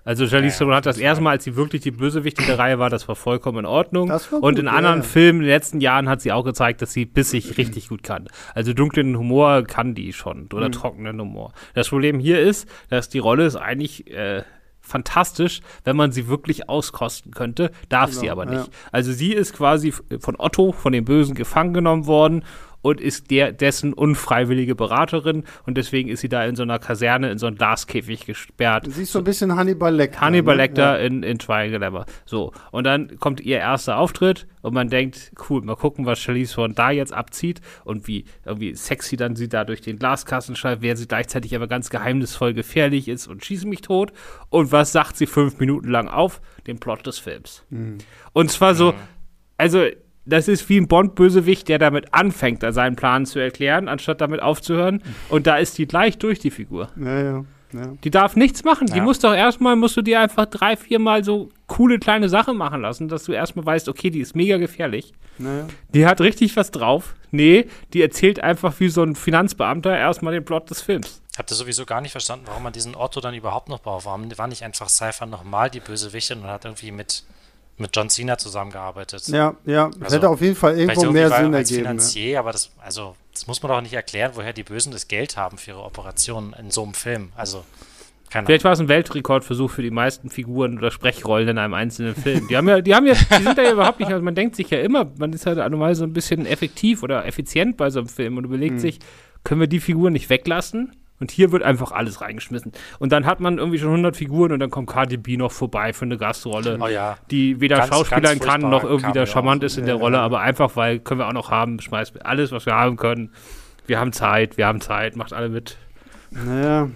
Also Charlize Theron ja, hat das erste Mal, als sie wirklich die Bösewicht in der Reihe war, das war vollkommen in Ordnung. Gut, und in anderen ja. Filmen in den letzten Jahren hat sie auch gezeigt, dass sie bissig richtig gut kann. Also dunklen Humor kann die schon oder mhm. trockenen Humor. Das Problem hier ist, dass die Rolle ist eigentlich äh, fantastisch, wenn man sie wirklich auskosten könnte, darf genau, sie aber nicht. Ja. Also sie ist quasi von Otto, von dem Bösen, gefangen genommen worden und ist der, dessen unfreiwillige Beraterin und deswegen ist sie da in so einer Kaserne, in so einem Glaskäfig gesperrt. Sie ist so ein bisschen Hannibal Lecter. Hannibal ne? Lecter ja. in, in Triangle So, und dann kommt ihr erster Auftritt und man denkt, cool, mal gucken, was Charlize von da jetzt abzieht und wie irgendwie sexy dann sie da durch den Glaskasten schreibt, während sie gleichzeitig aber ganz geheimnisvoll gefährlich ist und schieße mich tot. Und was sagt sie fünf Minuten lang auf? Den Plot des Films. Mhm. Und zwar so, also das ist wie ein Bond-Bösewicht, der damit anfängt, seinen Plan zu erklären, anstatt damit aufzuhören. Und da ist die gleich durch, die Figur. Ja, ja. Ja. Die darf nichts machen. Ja. Die muss doch erstmal, musst du dir einfach drei, viermal so coole kleine Sachen machen lassen, dass du erstmal weißt, okay, die ist mega gefährlich. Naja. Die hat richtig was drauf. Nee, die erzählt einfach wie so ein Finanzbeamter erstmal den Plot des Films. Ich habe das sowieso gar nicht verstanden, warum man diesen Otto dann überhaupt noch braucht. Warum war nicht einfach Cypher nochmal die Bösewichtin und hat irgendwie mit mit John Cena zusammengearbeitet. Ja, ja, also, hätte auf jeden Fall irgendwo mehr Sinn als ergeben. Finanzier, ja. aber das, also, das muss man doch nicht erklären, woher die Bösen das Geld haben für ihre Operationen in so einem Film. Also, keine Vielleicht war es ein Weltrekordversuch für die meisten Figuren oder Sprechrollen in einem einzelnen Film. Die haben ja, die haben ja, die sind ja überhaupt nicht, also man denkt sich ja immer, man ist halt normal so ein bisschen effektiv oder effizient bei so einem Film und überlegt hm. sich, können wir die Figuren nicht weglassen? Und hier wird einfach alles reingeschmissen. Und dann hat man irgendwie schon 100 Figuren und dann kommt KDB noch vorbei für eine Gastrolle, oh ja. die weder ganz, Schauspielern ganz kann noch irgendwie da charmant ist in der Rolle, aber einfach, weil können wir auch noch haben, schmeißt alles, was wir haben können. Wir haben Zeit, wir haben Zeit, macht alle mit. Naja,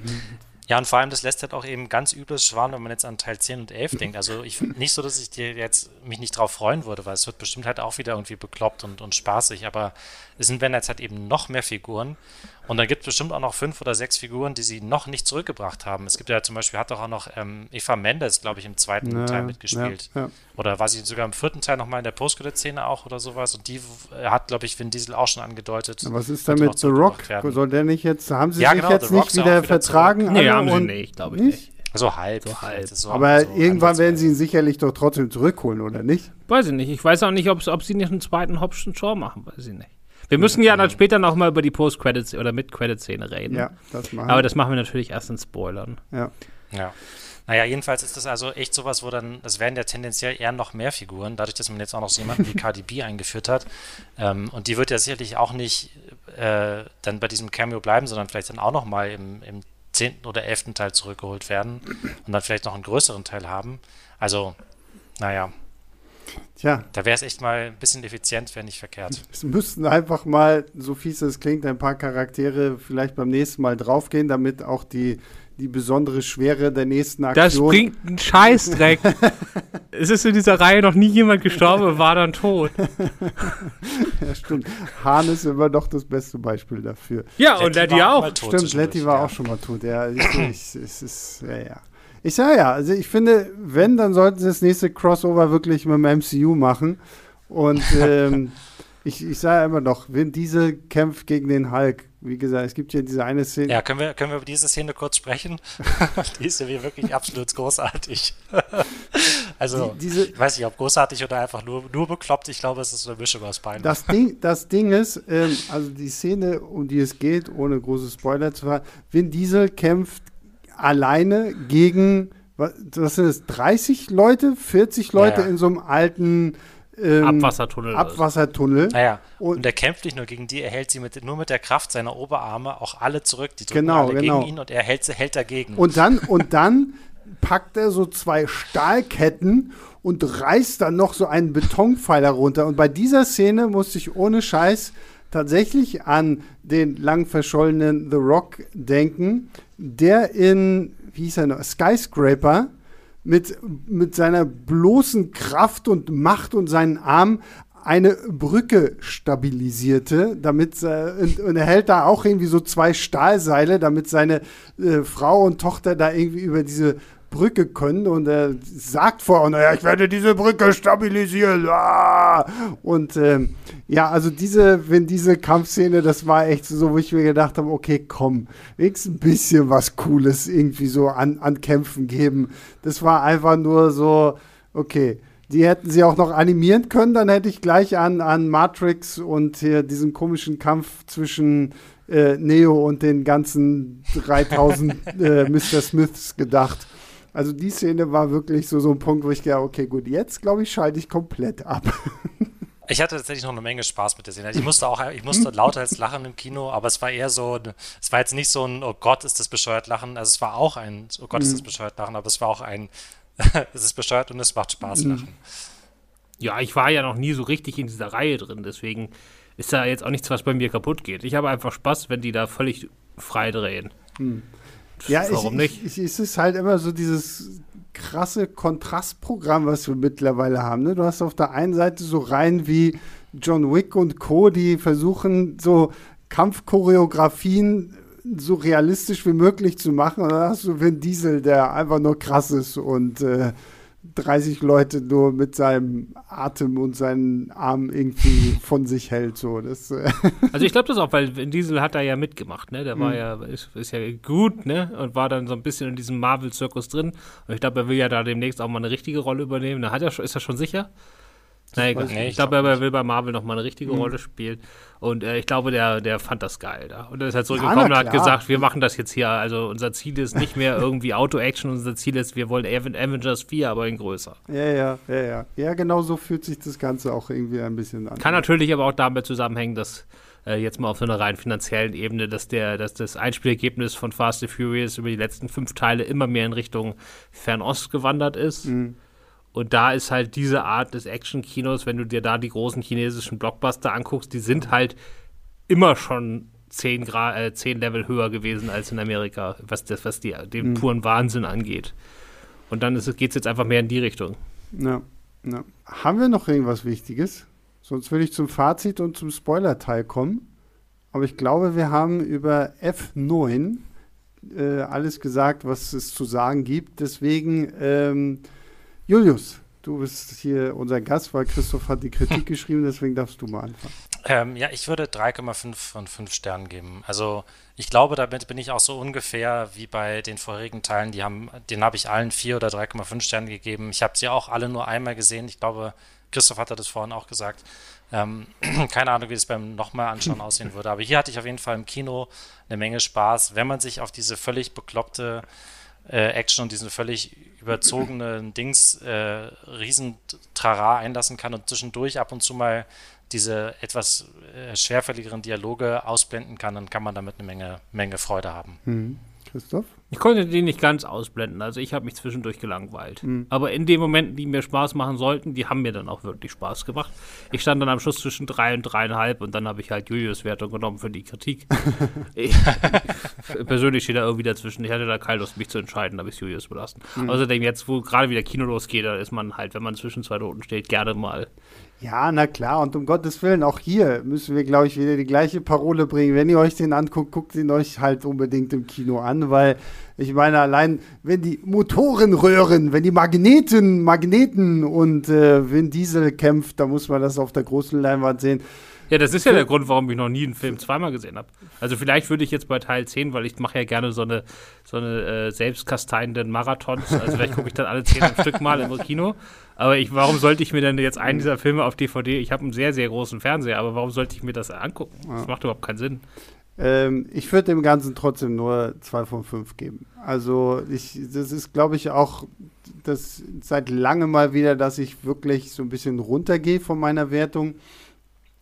ja, und vor allem, das lässt halt auch eben ganz übles schwan, wenn man jetzt an Teil 10 und 11 denkt. Also ich nicht so, dass ich dir jetzt mich nicht drauf freuen würde, weil es wird bestimmt halt auch wieder irgendwie bekloppt und, und spaßig, aber es sind, wenn jetzt halt eben noch mehr Figuren und dann gibt es bestimmt auch noch fünf oder sechs Figuren, die sie noch nicht zurückgebracht haben. Es gibt ja zum Beispiel, hat doch auch noch ähm, Eva Mendes, glaube ich, im zweiten ja, Teil mitgespielt. Ja, ja. Oder war sie sogar im vierten Teil nochmal in der Postcredit-Szene auch oder sowas? Und die hat, glaube ich, Vin Diesel auch schon angedeutet. Was ist da mit The Rock? Werden. Soll der nicht jetzt, haben sie sich genau, jetzt nicht wieder, wieder vertragen? Nee, haben sie nicht, glaube ich nicht. So halb. So halb. So Aber so irgendwann werden sie ihn sicherlich doch trotzdem zurückholen, oder nicht? Weiß ich nicht. Ich weiß auch nicht, ob sie nicht einen zweiten Hobson Shaw machen, weiß ich nicht. Wir müssen ja dann später noch mal über die Post-Credits oder Mid-Credit-Szene reden. Ja, das machen wir. Aber das machen wir natürlich erst in Spoilern. Ja. Ja. Naja, jedenfalls ist das also echt sowas, wo dann, das werden ja tendenziell eher noch mehr Figuren, dadurch, dass man jetzt auch noch so jemanden wie KDB eingeführt hat. Ähm, und die wird ja sicherlich auch nicht äh, dann bei diesem Cameo bleiben, sondern vielleicht dann auch noch mal im, im zehnten oder elften Teil zurückgeholt werden und dann vielleicht noch einen größeren Teil haben. Also, naja, Tja. Da wäre es echt mal ein bisschen effizient, wäre nicht verkehrt. Es müssten einfach mal, so fies es klingt, ein paar Charaktere vielleicht beim nächsten Mal draufgehen, damit auch die, die besondere Schwere der nächsten Aktion. Das bringt einen Scheißdreck. es ist in dieser Reihe noch nie jemand gestorben, war dann tot. ja, stimmt. Hahn ist immer noch das beste Beispiel dafür. Ja, Letty und Letty auch. auch. Stimmt, Letty war ja. auch schon mal tot. Ja, ich, ich, es ist, ja, ja. Ich sage ja, also ich finde, wenn, dann sollten sie das nächste Crossover wirklich mit dem MCU machen. Und ähm, ich, ich sage immer noch, wenn diese kämpft gegen den Hulk, wie gesagt, es gibt hier diese eine Szene. Ja, können wir, können wir über diese Szene kurz sprechen? die ist ja wirklich absolut großartig. also, die, diese, ich weiß nicht, ob großartig oder einfach nur, nur bekloppt. Ich glaube, es ist eine Mischung aus beiden. Das Ding, das Ding ist, ähm, also die Szene, um die es geht, ohne große Spoiler zu fahren, Vin Diesel kämpft alleine gegen, was, sind das, 30 Leute, 40 Leute ja, ja. in so einem alten ähm, Abwassertunnel. Abwassertunnel. Naja, und, und, er kämpft nicht nur gegen die, er hält sie mit, nur mit der Kraft seiner Oberarme auch alle zurück. Die drücken genau, alle genau. gegen ihn und er hält, hält dagegen. Und dann, und dann packt er so zwei Stahlketten und reißt dann noch so einen Betonpfeiler runter. Und bei dieser Szene musste ich ohne Scheiß tatsächlich an den lang verschollenen The Rock denken, der in, wie hieß er noch, Skyscraper mit, mit seiner bloßen Kraft und Macht und seinen Armen eine Brücke stabilisierte, damit äh, und, und, er hält da auch irgendwie so zwei Stahlseile, damit seine äh, Frau und Tochter da irgendwie über diese Brücke können und er sagt vor, naja, ich werde diese Brücke stabilisieren. Ah! Und ähm, ja, also diese, wenn diese Kampfszene, das war echt so, wo ich mir gedacht habe, okay, komm, wenigstens ein bisschen was Cooles irgendwie so an, an Kämpfen geben. Das war einfach nur so, okay. Die hätten sie auch noch animieren können, dann hätte ich gleich an, an Matrix und hier diesen komischen Kampf zwischen äh, Neo und den ganzen 3000 äh, Mr. Smiths gedacht. Also die Szene war wirklich so, so ein Punkt, wo ich gedacht okay, gut, jetzt glaube ich, schalte ich komplett ab. Ich hatte tatsächlich noch eine Menge Spaß mit der Szene. Ich musste auch, ich musste lauter als lachen im Kino, aber es war eher so, es war jetzt nicht so ein, oh Gott, ist das bescheuert lachen. Also es war auch ein, oh Gott, ist das mhm. bescheuert lachen, aber es war auch ein, es ist bescheuert und es macht Spaß mhm. lachen. Ja, ich war ja noch nie so richtig in dieser Reihe drin, deswegen ist da jetzt auch nichts, was bei mir kaputt geht. Ich habe einfach Spaß, wenn die da völlig frei drehen. Mhm. Ja, Warum ich, nicht? Ich, es ist halt immer so dieses krasse Kontrastprogramm, was wir mittlerweile haben. Ne? Du hast auf der einen Seite so rein wie John Wick und Co., die versuchen, so Kampfchoreografien so realistisch wie möglich zu machen. Und dann hast du Vin Diesel, der einfach nur krass ist und äh, 30 Leute nur mit seinem Atem und seinen Armen irgendwie von sich hält. So. Das, äh also ich glaube das auch, weil Vin Diesel hat da ja mitgemacht, ne? Der war mhm. ja, ist, ist, ja gut, ne? Und war dann so ein bisschen in diesem Marvel-Zirkus drin. Und ich glaube, er will ja da demnächst auch mal eine richtige Rolle übernehmen. Da hat er, ist er schon sicher? Nein, egal. Nee, ich, ich glaube, er will bei Marvel noch mal eine richtige mhm. Rolle spielen. Und äh, ich glaube, der, der fand das geil da. Und er ist halt zurückgekommen ja, und hat gesagt, wir machen das jetzt hier. Also unser Ziel ist nicht mehr irgendwie Auto-Action, unser Ziel ist, wir wollen Avengers 4, aber in größer. Ja, ja, ja, ja. Ja, genau so fühlt sich das Ganze auch irgendwie ein bisschen an. Kann natürlich aber auch damit zusammenhängen, dass äh, jetzt mal auf so einer rein finanziellen Ebene, dass der, dass das Einspielergebnis von Fast and Furious über die letzten fünf Teile immer mehr in Richtung Fernost gewandert ist. Mhm. Und da ist halt diese Art des Action-Kinos, wenn du dir da die großen chinesischen Blockbuster anguckst, die sind halt immer schon zehn, Gra äh, zehn Level höher gewesen als in Amerika, was, das, was die, den mhm. puren Wahnsinn angeht. Und dann geht es jetzt einfach mehr in die Richtung. Ja, ja. Haben wir noch irgendwas Wichtiges? Sonst würde ich zum Fazit und zum Spoiler-Teil kommen. Aber ich glaube, wir haben über F9 äh, alles gesagt, was es zu sagen gibt. Deswegen ähm, Julius, du bist hier unser Gast, weil Christoph hat die Kritik geschrieben, deswegen darfst du mal anfangen. Ähm, ja, ich würde 3,5 von 5 Sternen geben. Also ich glaube, damit bin ich auch so ungefähr wie bei den vorherigen Teilen. Die haben, den habe ich allen 4 oder 3,5 Sterne gegeben. Ich habe sie auch alle nur einmal gesehen. Ich glaube, Christoph hatte das vorhin auch gesagt. Ähm, keine Ahnung, wie es beim nochmal anschauen aussehen würde. Aber hier hatte ich auf jeden Fall im Kino eine Menge Spaß, wenn man sich auf diese völlig bekloppte äh, Action und diesen völlig überzogenen Dings äh, riesen Trara einlassen kann und zwischendurch ab und zu mal diese etwas äh, schwerfälligeren Dialoge ausblenden kann, dann kann man damit eine Menge, Menge Freude haben. Mhm. Christoph? Ich konnte den nicht ganz ausblenden, also ich habe mich zwischendurch gelangweilt. Mhm. Aber in den Momenten, die mir Spaß machen sollten, die haben mir dann auch wirklich Spaß gemacht. Ich stand dann am Schluss zwischen drei und dreieinhalb und dann habe ich halt Julius Wertung genommen für die Kritik. ich, persönlich steht da irgendwie dazwischen. Ich hatte da keine Lust, mich zu entscheiden, habe ich Julius belassen. Mhm. Außerdem jetzt, wo gerade wieder Kino losgeht, da ist man halt, wenn man zwischen zwei Noten steht, gerne mal ja, na klar. Und um Gottes Willen, auch hier müssen wir, glaube ich, wieder die gleiche Parole bringen. Wenn ihr euch den anguckt, guckt ihn euch halt unbedingt im Kino an, weil ich meine, allein wenn die Motoren röhren, wenn die Magneten, Magneten und äh, Vin Diesel kämpft, da muss man das auf der großen Leinwand sehen. Ja, das ist ja der Grund, warum ich noch nie einen Film zweimal gesehen habe. Also vielleicht würde ich jetzt bei Teil 10, weil ich mache ja gerne so eine, so eine äh, selbstkasteienden Marathons. Also vielleicht gucke ich dann alle zehn am Stück mal im Kino. Aber ich, warum sollte ich mir denn jetzt einen dieser Filme auf DVD, ich habe einen sehr, sehr großen Fernseher, aber warum sollte ich mir das angucken? Das macht überhaupt keinen Sinn. Ähm, ich würde dem Ganzen trotzdem nur zwei von fünf geben. Also ich, das ist, glaube ich, auch das seit langem mal wieder, dass ich wirklich so ein bisschen runtergehe von meiner Wertung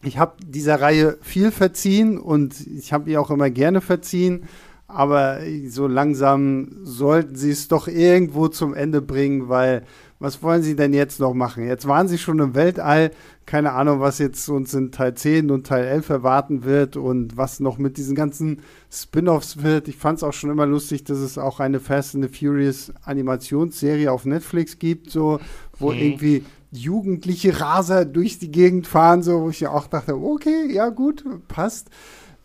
ich habe dieser Reihe viel verziehen und ich habe ihr auch immer gerne verziehen, aber so langsam sollten sie es doch irgendwo zum Ende bringen, weil was wollen sie denn jetzt noch machen? Jetzt waren sie schon im Weltall, keine Ahnung, was jetzt uns in Teil 10 und Teil 11 erwarten wird und was noch mit diesen ganzen Spin-offs wird. Ich fand es auch schon immer lustig, dass es auch eine Fast and the Furious Animationsserie auf Netflix gibt, so wo mhm. irgendwie jugendliche Raser durch die Gegend fahren, so, wo ich ja auch dachte, okay, ja gut, passt.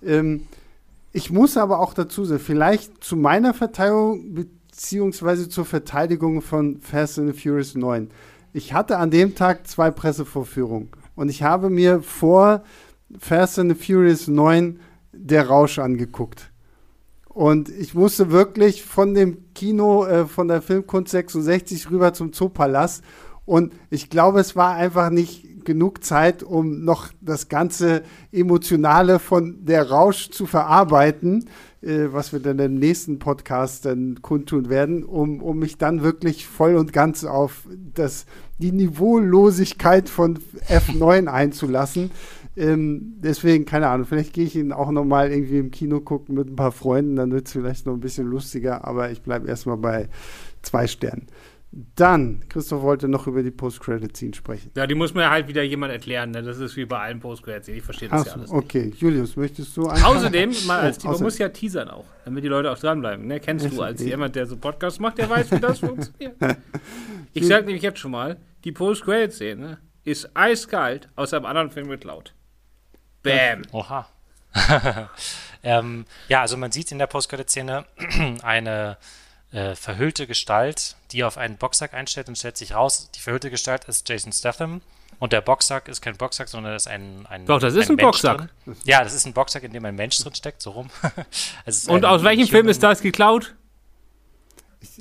Ähm, ich muss aber auch dazu sagen, vielleicht zu meiner Verteidigung beziehungsweise zur Verteidigung von Fast and Furious 9. Ich hatte an dem Tag zwei Pressevorführungen und ich habe mir vor Fast and Furious 9 der Rausch angeguckt. Und ich musste wirklich von dem Kino, äh, von der Filmkunst 66 rüber zum Zoopalast und ich glaube, es war einfach nicht genug Zeit, um noch das ganze Emotionale von der Rausch zu verarbeiten, äh, was wir dann im nächsten Podcast dann kundtun werden, um, um mich dann wirklich voll und ganz auf das, die Niveaulosigkeit von F9 einzulassen. Ähm, deswegen, keine Ahnung, vielleicht gehe ich ihn auch noch mal irgendwie im Kino gucken mit ein paar Freunden, dann wird es vielleicht noch ein bisschen lustiger, aber ich bleibe erstmal bei zwei Sternen. Dann, Christoph wollte noch über die Post-Credit-Scene sprechen. Ja, die muss mir halt wieder jemand erklären. Ne? Das ist wie bei allen Post-Credit-Scene. Ich verstehe das Ach, ja alles. Okay, nicht. Julius, möchtest du? Außerdem, mal als oh, man muss ja teasern auch, damit die Leute auch dranbleiben. Ne? Kennst du als jemand, der so Podcasts macht, der weiß, wie das funktioniert. Ich sage nämlich jetzt schon mal, die Post-Credit-Szene ist eiskalt aus einem anderen Film mit laut. Bam. Oha. ähm, ja, also man sieht in der Post-Credit-Szene eine äh, verhüllte Gestalt, die auf einen Boxsack einstellt und stellt sich raus, die verhüllte Gestalt ist Jason Statham und der Boxsack ist kein Boxsack, sondern ist ein, ein Doch, das ist ein, ein Boxsack. Drin. Ja, das ist ein Boxsack, in dem ein Mensch drin steckt, so rum. und aus welchem Film ist das geklaut?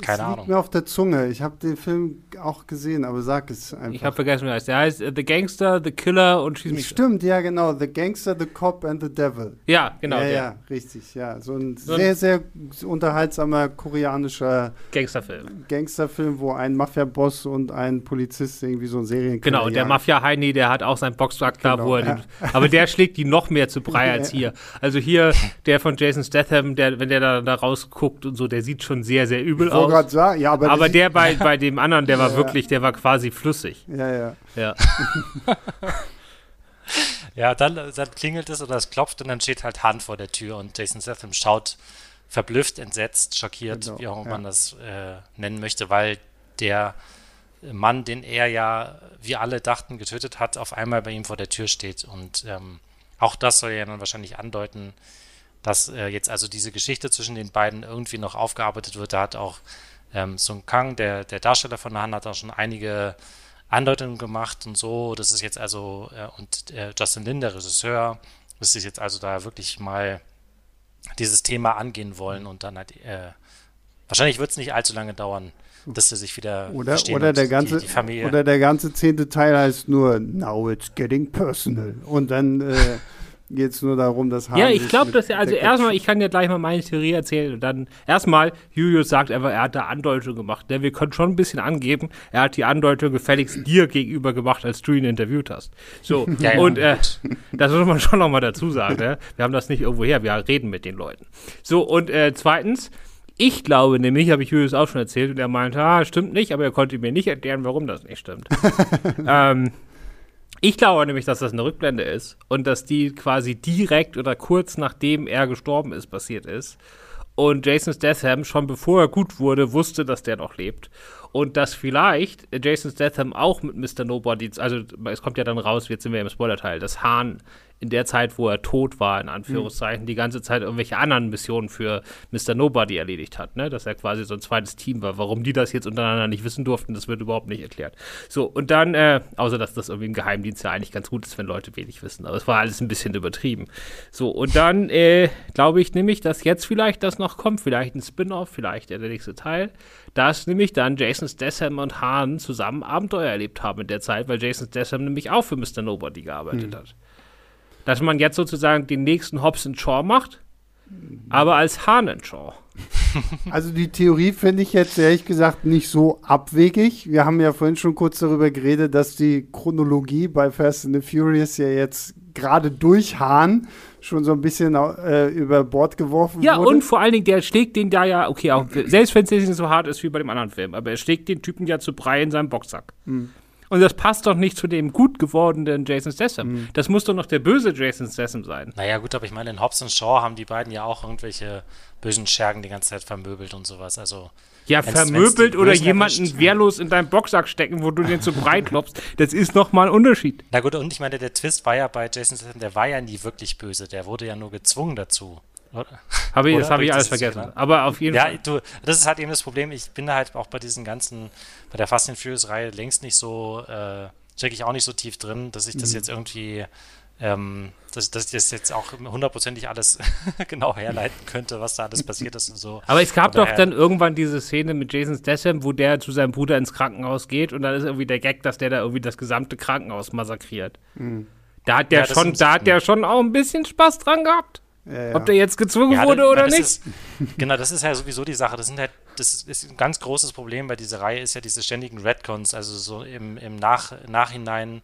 Keine Ahnung. mir auf der Zunge. Ich habe den Film auch gesehen, aber sag es einfach. Ich habe vergessen, wie er heißt. Der heißt uh, The Gangster, The Killer und Schieß mich. Stimmt, ja, genau. The Gangster, The Cop and the Devil. Ja, genau. Ja, ja, richtig. Ja, so ein so sehr, sehr unterhaltsamer koreanischer Gangsterfilm. Gangsterfilm, wo ein Mafia-Boss und ein Polizist irgendwie so ein Serien Genau, der Mafia-Heini, der hat auch seinen Boxsack da, genau, wo er. Ja. Den, aber der schlägt die noch mehr zu Brei als hier. Also hier, der von Jason Statham, der, wenn der da, da rausguckt und so, der sieht schon sehr, sehr übel aus aus. Sagen, ja, aber, aber der bei, bei dem anderen, der war ja, wirklich, der war quasi flüssig. Ja, ja. Ja. ja, dann, dann klingelt es oder es klopft und dann steht halt Hand vor der Tür und Jason Statham schaut verblüfft, entsetzt, schockiert, genau, wie auch immer ja. man das äh, nennen möchte, weil der Mann, den er ja, wie alle dachten, getötet hat, auf einmal bei ihm vor der Tür steht. Und ähm, auch das soll ja dann wahrscheinlich andeuten, dass äh, jetzt also diese Geschichte zwischen den beiden irgendwie noch aufgearbeitet wird. Da hat auch ähm, Sung Kang, der, der Darsteller von Han, hat auch schon einige Andeutungen gemacht und so. Das ist jetzt also, äh, und äh, Justin Lin, der Regisseur, ist jetzt also da wirklich mal dieses Thema angehen wollen und dann halt, äh, wahrscheinlich wird es nicht allzu lange dauern, dass sie sich wieder oder, oder der ganze die, die oder der ganze zehnte Teil heißt nur Now it's getting personal und dann äh, geht es nur darum, dass Hahn Ja, ich glaube, dass er, also erstmal, ich kann ja gleich mal meine Theorie erzählen und dann erstmal, Julius sagt einfach, er hat da Andeutung gemacht. Ja, wir können schon ein bisschen angeben, er hat die Andeutung gefälligst dir gegenüber gemacht, als du ihn interviewt hast. So, ja, und äh, das muss man schon nochmal dazu sagen, ne? wir haben das nicht irgendwo her, wir reden mit den Leuten. So, und äh, zweitens, Ich glaube nämlich, habe ich Julius auch schon erzählt, und er meinte, ah, stimmt nicht, aber er konnte mir nicht erklären, warum das nicht stimmt. ähm, ich glaube nämlich, dass das eine Rückblende ist und dass die quasi direkt oder kurz nachdem er gestorben ist, passiert ist. Und Jason Statham schon bevor er gut wurde, wusste, dass der noch lebt. Und dass vielleicht Jason Statham auch mit Mr. Nobody, also es kommt ja dann raus, jetzt sind wir im Spoiler-Teil, dass Hahn in der Zeit, wo er tot war, in Anführungszeichen, mhm. die ganze Zeit irgendwelche anderen Missionen für Mr. Nobody erledigt hat, ne? Dass er quasi so ein zweites Team war. Warum die das jetzt untereinander nicht wissen durften, das wird überhaupt nicht erklärt. So, und dann, äh, außer dass das irgendwie im Geheimdienst ja eigentlich ganz gut ist, wenn Leute wenig wissen. Aber es war alles ein bisschen übertrieben. So, und dann äh, glaube ich nämlich, dass jetzt vielleicht das noch kommt, vielleicht ein Spin-off, vielleicht der nächste Teil, dass nämlich dann Jason Statham und Hahn zusammen Abenteuer erlebt haben in der Zeit, weil Jason Statham nämlich auch für Mr. Nobody gearbeitet mhm. hat dass man jetzt sozusagen den nächsten Hobbs Shaw macht, aber als Hahn Shaw. Also die Theorie finde ich jetzt ehrlich gesagt nicht so abwegig. Wir haben ja vorhin schon kurz darüber geredet, dass die Chronologie bei Fast and the Furious ja jetzt gerade durch Hahn schon so ein bisschen äh, über Bord geworfen ja, wurde. Ja, und vor allen Dingen, der schlägt den da ja, okay, auch, selbst wenn es nicht so hart ist wie bei dem anderen Film, aber er schlägt den Typen ja zu Brei in seinem Boxsack. Mhm. Und das passt doch nicht zu dem gut gewordenen Jason Statham. Mhm. Das muss doch noch der böse Jason Statham sein. Naja, gut, aber ich meine, in Hobbs und Shaw haben die beiden ja auch irgendwelche bösen Schergen die ganze Zeit vermöbelt und sowas. Also. Ja, wenn's, vermöbelt wenn's oder jemanden erwischt. wehrlos in deinen Boxsack stecken, wo du den zu breit klopfst, das ist nochmal ein Unterschied. Na gut, und ich meine, der Twist war ja bei Jason Statham, der war ja nie wirklich böse, der wurde ja nur gezwungen dazu. Hab ich, das habe ich alles vergessen. Genau. Aber auf jeden ja, Fall. Ja, du, das ist halt eben das Problem. Ich bin halt auch bei diesen ganzen, bei der Fast and Furious Reihe längst nicht so äh, stecke ich auch nicht so tief drin, dass ich das mhm. jetzt irgendwie, ähm, dass, dass ich das jetzt auch hundertprozentig alles genau herleiten könnte, was da alles passiert ist und so. Aber es gab doch dann irgendwann diese Szene mit Jason Statham, wo der zu seinem Bruder ins Krankenhaus geht und dann ist irgendwie der Gag, dass der da irgendwie das gesamte Krankenhaus massakriert. Mhm. Da hat der ja, schon, da hat der schon auch ein bisschen Spaß dran gehabt. Ja, ja. Ob der jetzt gezwungen ja, wurde oder nicht. Ist, genau, das ist ja sowieso die Sache. Das sind halt, das ist ein ganz großes Problem bei dieser Reihe, ist ja diese ständigen Redcons, also so im, im Nach, Nachhinein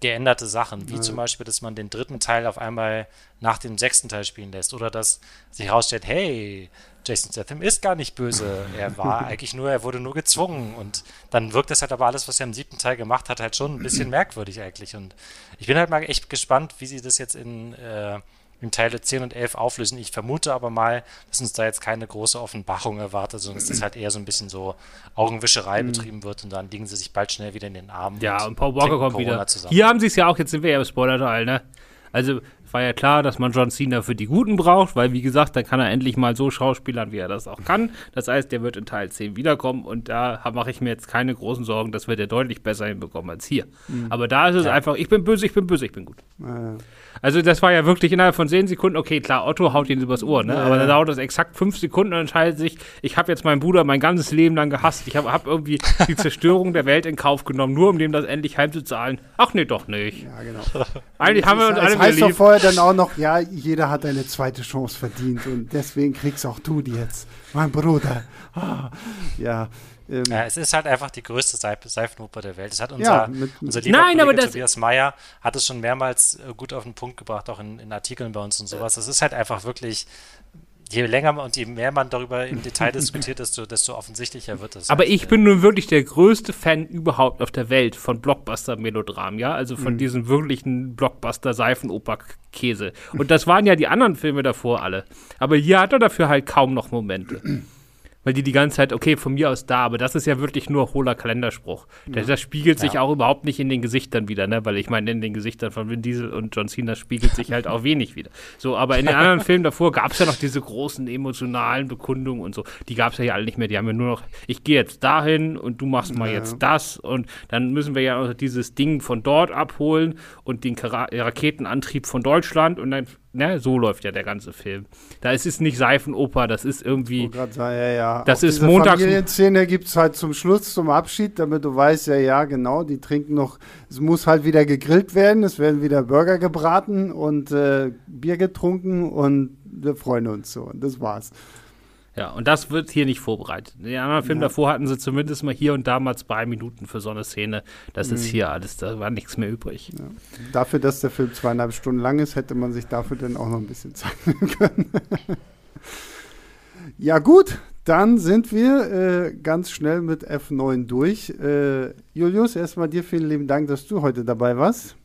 geänderte Sachen, wie zum Beispiel, dass man den dritten Teil auf einmal nach dem sechsten Teil spielen lässt oder dass sich herausstellt, hey, Jason Statham ist gar nicht böse. Er war eigentlich nur, er wurde nur gezwungen. Und dann wirkt das halt aber alles, was er im siebten Teil gemacht hat, halt schon ein bisschen merkwürdig eigentlich. Und ich bin halt mal echt gespannt, wie sie das jetzt in äh, in Teile 10 und 11 auflösen. Ich vermute aber mal, dass uns da jetzt keine große Offenbarung erwartet, sondern dass das halt eher so ein bisschen so Augenwischerei mhm. betrieben wird und dann liegen sie sich bald schnell wieder in den Armen. Ja, und, und Paul Walker kommt Corona wieder. Zusammen. Hier haben sie es ja auch, jetzt sind wir ja im Spoiler-Teil, ne? Also war ja klar, dass man John Cena für die Guten braucht, weil wie gesagt, dann kann er endlich mal so schauspielern, wie er das auch kann. Das heißt, der wird in Teil 10 wiederkommen und da mache ich mir jetzt keine großen Sorgen, das wird er deutlich besser hinbekommen als hier. Mhm. Aber da ist es ja. einfach, ich bin böse, ich bin böse, ich bin gut. Ja. Also das war ja wirklich innerhalb von 10 Sekunden, okay, klar, Otto haut ihn übers Ohr, ne? Ja, aber dann dauert das exakt 5 Sekunden und entscheidet sich, ich habe jetzt meinen Bruder mein ganzes Leben lang gehasst. Ich habe hab irgendwie die Zerstörung der Welt in Kauf genommen, nur um dem das endlich heimzuzahlen. Ach nee, doch nicht. Ja, genau. Eigentlich haben wir uns alle heißt doch vorher dann auch noch, ja, jeder hat eine zweite Chance verdient und deswegen kriegst auch du die jetzt. Mein Bruder. Ah, ja. Ähm, ja, es ist halt einfach die größte Seif Seifenoper der Welt. Es hat unser, ja, mit, unser lieber Nein, Kollege Tobias Meyer hat es schon mehrmals äh, gut auf den Punkt gebracht, auch in, in Artikeln bei uns und sowas. Es ist halt einfach wirklich je länger und je mehr man darüber im Detail diskutiert, desto, desto offensichtlicher wird es. Aber ich bin nun wirklich der größte Fan überhaupt auf der Welt von Blockbuster-Melodramen, ja, also von mhm. diesem wirklichen Blockbuster-Seifenoper-Käse. Und das waren ja die anderen Filme davor alle. Aber hier hat er dafür halt kaum noch Momente weil die die ganze Zeit, okay, von mir aus da, aber das ist ja wirklich nur hohler Kalenderspruch. Ja. Das, das, spiegelt sich ja. auch überhaupt nicht in den Gesichtern wieder, ne? weil ich meine, in den Gesichtern von Vin Diesel und John Cena spiegelt sich halt auch wenig wieder. So, aber in den anderen Filmen davor gab es ja noch diese großen emotionalen Bekundungen und so. Die gab es ja hier alle nicht mehr. Die haben ja nur noch, ich gehe jetzt dahin und du machst mal ja. jetzt das und dann müssen wir ja dieses Ding von dort abholen und den Kara Raketenantrieb von Deutschland und dann ne, so läuft ja der ganze Film. Da ist es nicht Seifenoper, das ist irgendwie. Sagen, ja, ja. Das Auch ist montags. Die Familienszene gibt es halt zum Schluss, zum Abschied, damit du weißt, ja, ja, genau, die trinken noch. Es muss halt wieder gegrillt werden, es werden wieder Burger gebraten und äh, Bier getrunken und wir freuen uns so. Und das war's. Ja, und das wird hier nicht vorbereitet. In den anderen Filmen ja. davor hatten sie zumindest mal hier und da mal zwei Minuten für so eine Szene. Das mhm. ist hier alles, da war nichts mehr übrig. Ja. Dafür, dass der Film zweieinhalb Stunden lang ist, hätte man sich dafür dann auch noch ein bisschen Zeit nehmen können. ja, gut, Dann sind wir äh, ganz schnell mit F9 durch. Äh, Julius, erstmal dir vielen lieben Dank, dass du heute dabei warst.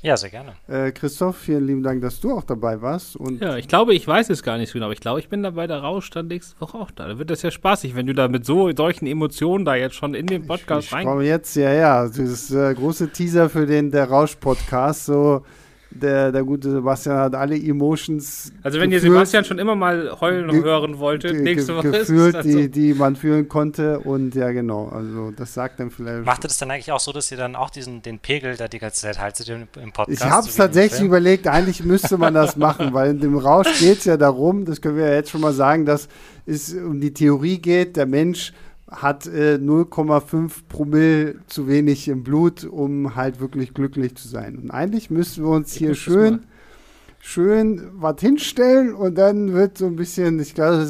Ja, sehr gerne. Äh, Christoph, vielen lieben Dank, dass du auch dabei warst. Und ja, ich glaube, ich weiß es gar nicht so genau, aber ich glaube, ich bin dabei der Rausch dann nächste Woche auch da. Da wird das ja spaßig, wenn du da mit so solchen Emotionen da jetzt schon in den Podcast rein. Ich komme jetzt, ja, ja, das ist äh, große Teaser für den Der Rausch-Podcast. So, der, der gute Sebastian hat alle Emotions. Also, wenn geführt, ihr Sebastian schon immer mal heulen hören wolltet, nächste Woche geführt, ist es die, so. die man fühlen konnte. Und ja, genau. Also, das sagt dann vielleicht. Macht ihr das dann eigentlich auch so, dass ihr dann auch diesen, den Pegel da die ganze Zeit haltet im, im Podcast? Ich habe es so tatsächlich überlegt, eigentlich müsste man das machen, weil in dem Rausch geht es ja darum, das können wir ja jetzt schon mal sagen, dass es um die Theorie geht, der Mensch hat äh, 0,5 Promille zu wenig im Blut, um halt wirklich glücklich zu sein. Und eigentlich müssen wir uns ich hier schön, schön was hinstellen und dann wird so ein bisschen, ich glaube,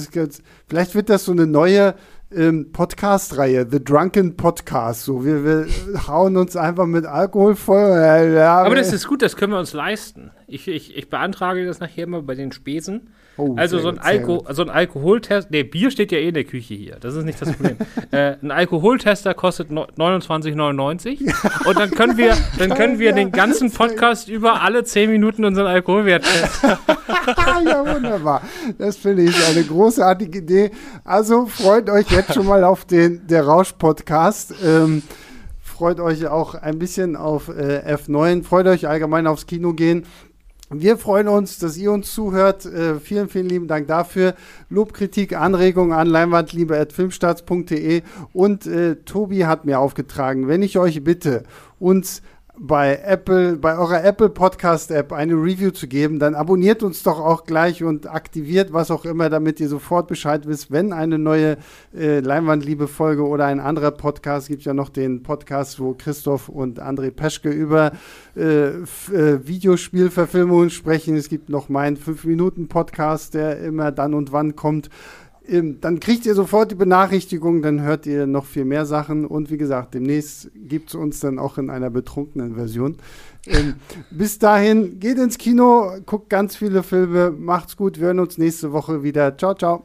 vielleicht wird das so eine neue ähm, Podcast-Reihe, The Drunken Podcast. So, wir, wir hauen uns einfach mit Alkohol voll. Ja, Aber das ist gut, das können wir uns leisten. Ich, ich, ich beantrage das nachher mal bei den Spesen Oh, also so ein, Alko so ein Alkoholtest, nee, Bier steht ja eh in der Küche hier, das ist nicht das Problem. äh, ein Alkoholtester kostet 29,99 und dann können wir, dann können wir den ganzen Podcast über alle 10 Minuten unseren Alkoholwert testen. ja, wunderbar. Das finde ich eine großartige Idee. Also freut euch jetzt schon mal auf den Der Rausch-Podcast. Ähm, freut euch auch ein bisschen auf äh, F9, freut euch allgemein aufs Kino gehen. Wir freuen uns, dass ihr uns zuhört. Äh, vielen, vielen lieben Dank dafür. Lob, Kritik, Anregungen an leinwandliebe.filmstarts.de und äh, Tobi hat mir aufgetragen, wenn ich euch bitte, uns bei Apple, bei eurer Apple Podcast App eine Review zu geben, dann abonniert uns doch auch gleich und aktiviert was auch immer, damit ihr sofort Bescheid wisst, wenn eine neue äh, Leinwandliebe-Folge oder ein anderer Podcast, gibt ja noch den Podcast, wo Christoph und André Peschke über äh, äh, Videospielverfilmungen sprechen. Es gibt noch meinen 5-Minuten-Podcast, der immer dann und wann kommt dann kriegt ihr sofort die Benachrichtigung, dann hört ihr noch viel mehr Sachen und wie gesagt, demnächst gibt es uns dann auch in einer betrunkenen Version. Ähm, bis dahin, geht ins Kino, guckt ganz viele Filme, macht's gut, wir hören uns nächste Woche wieder. Ciao, ciao.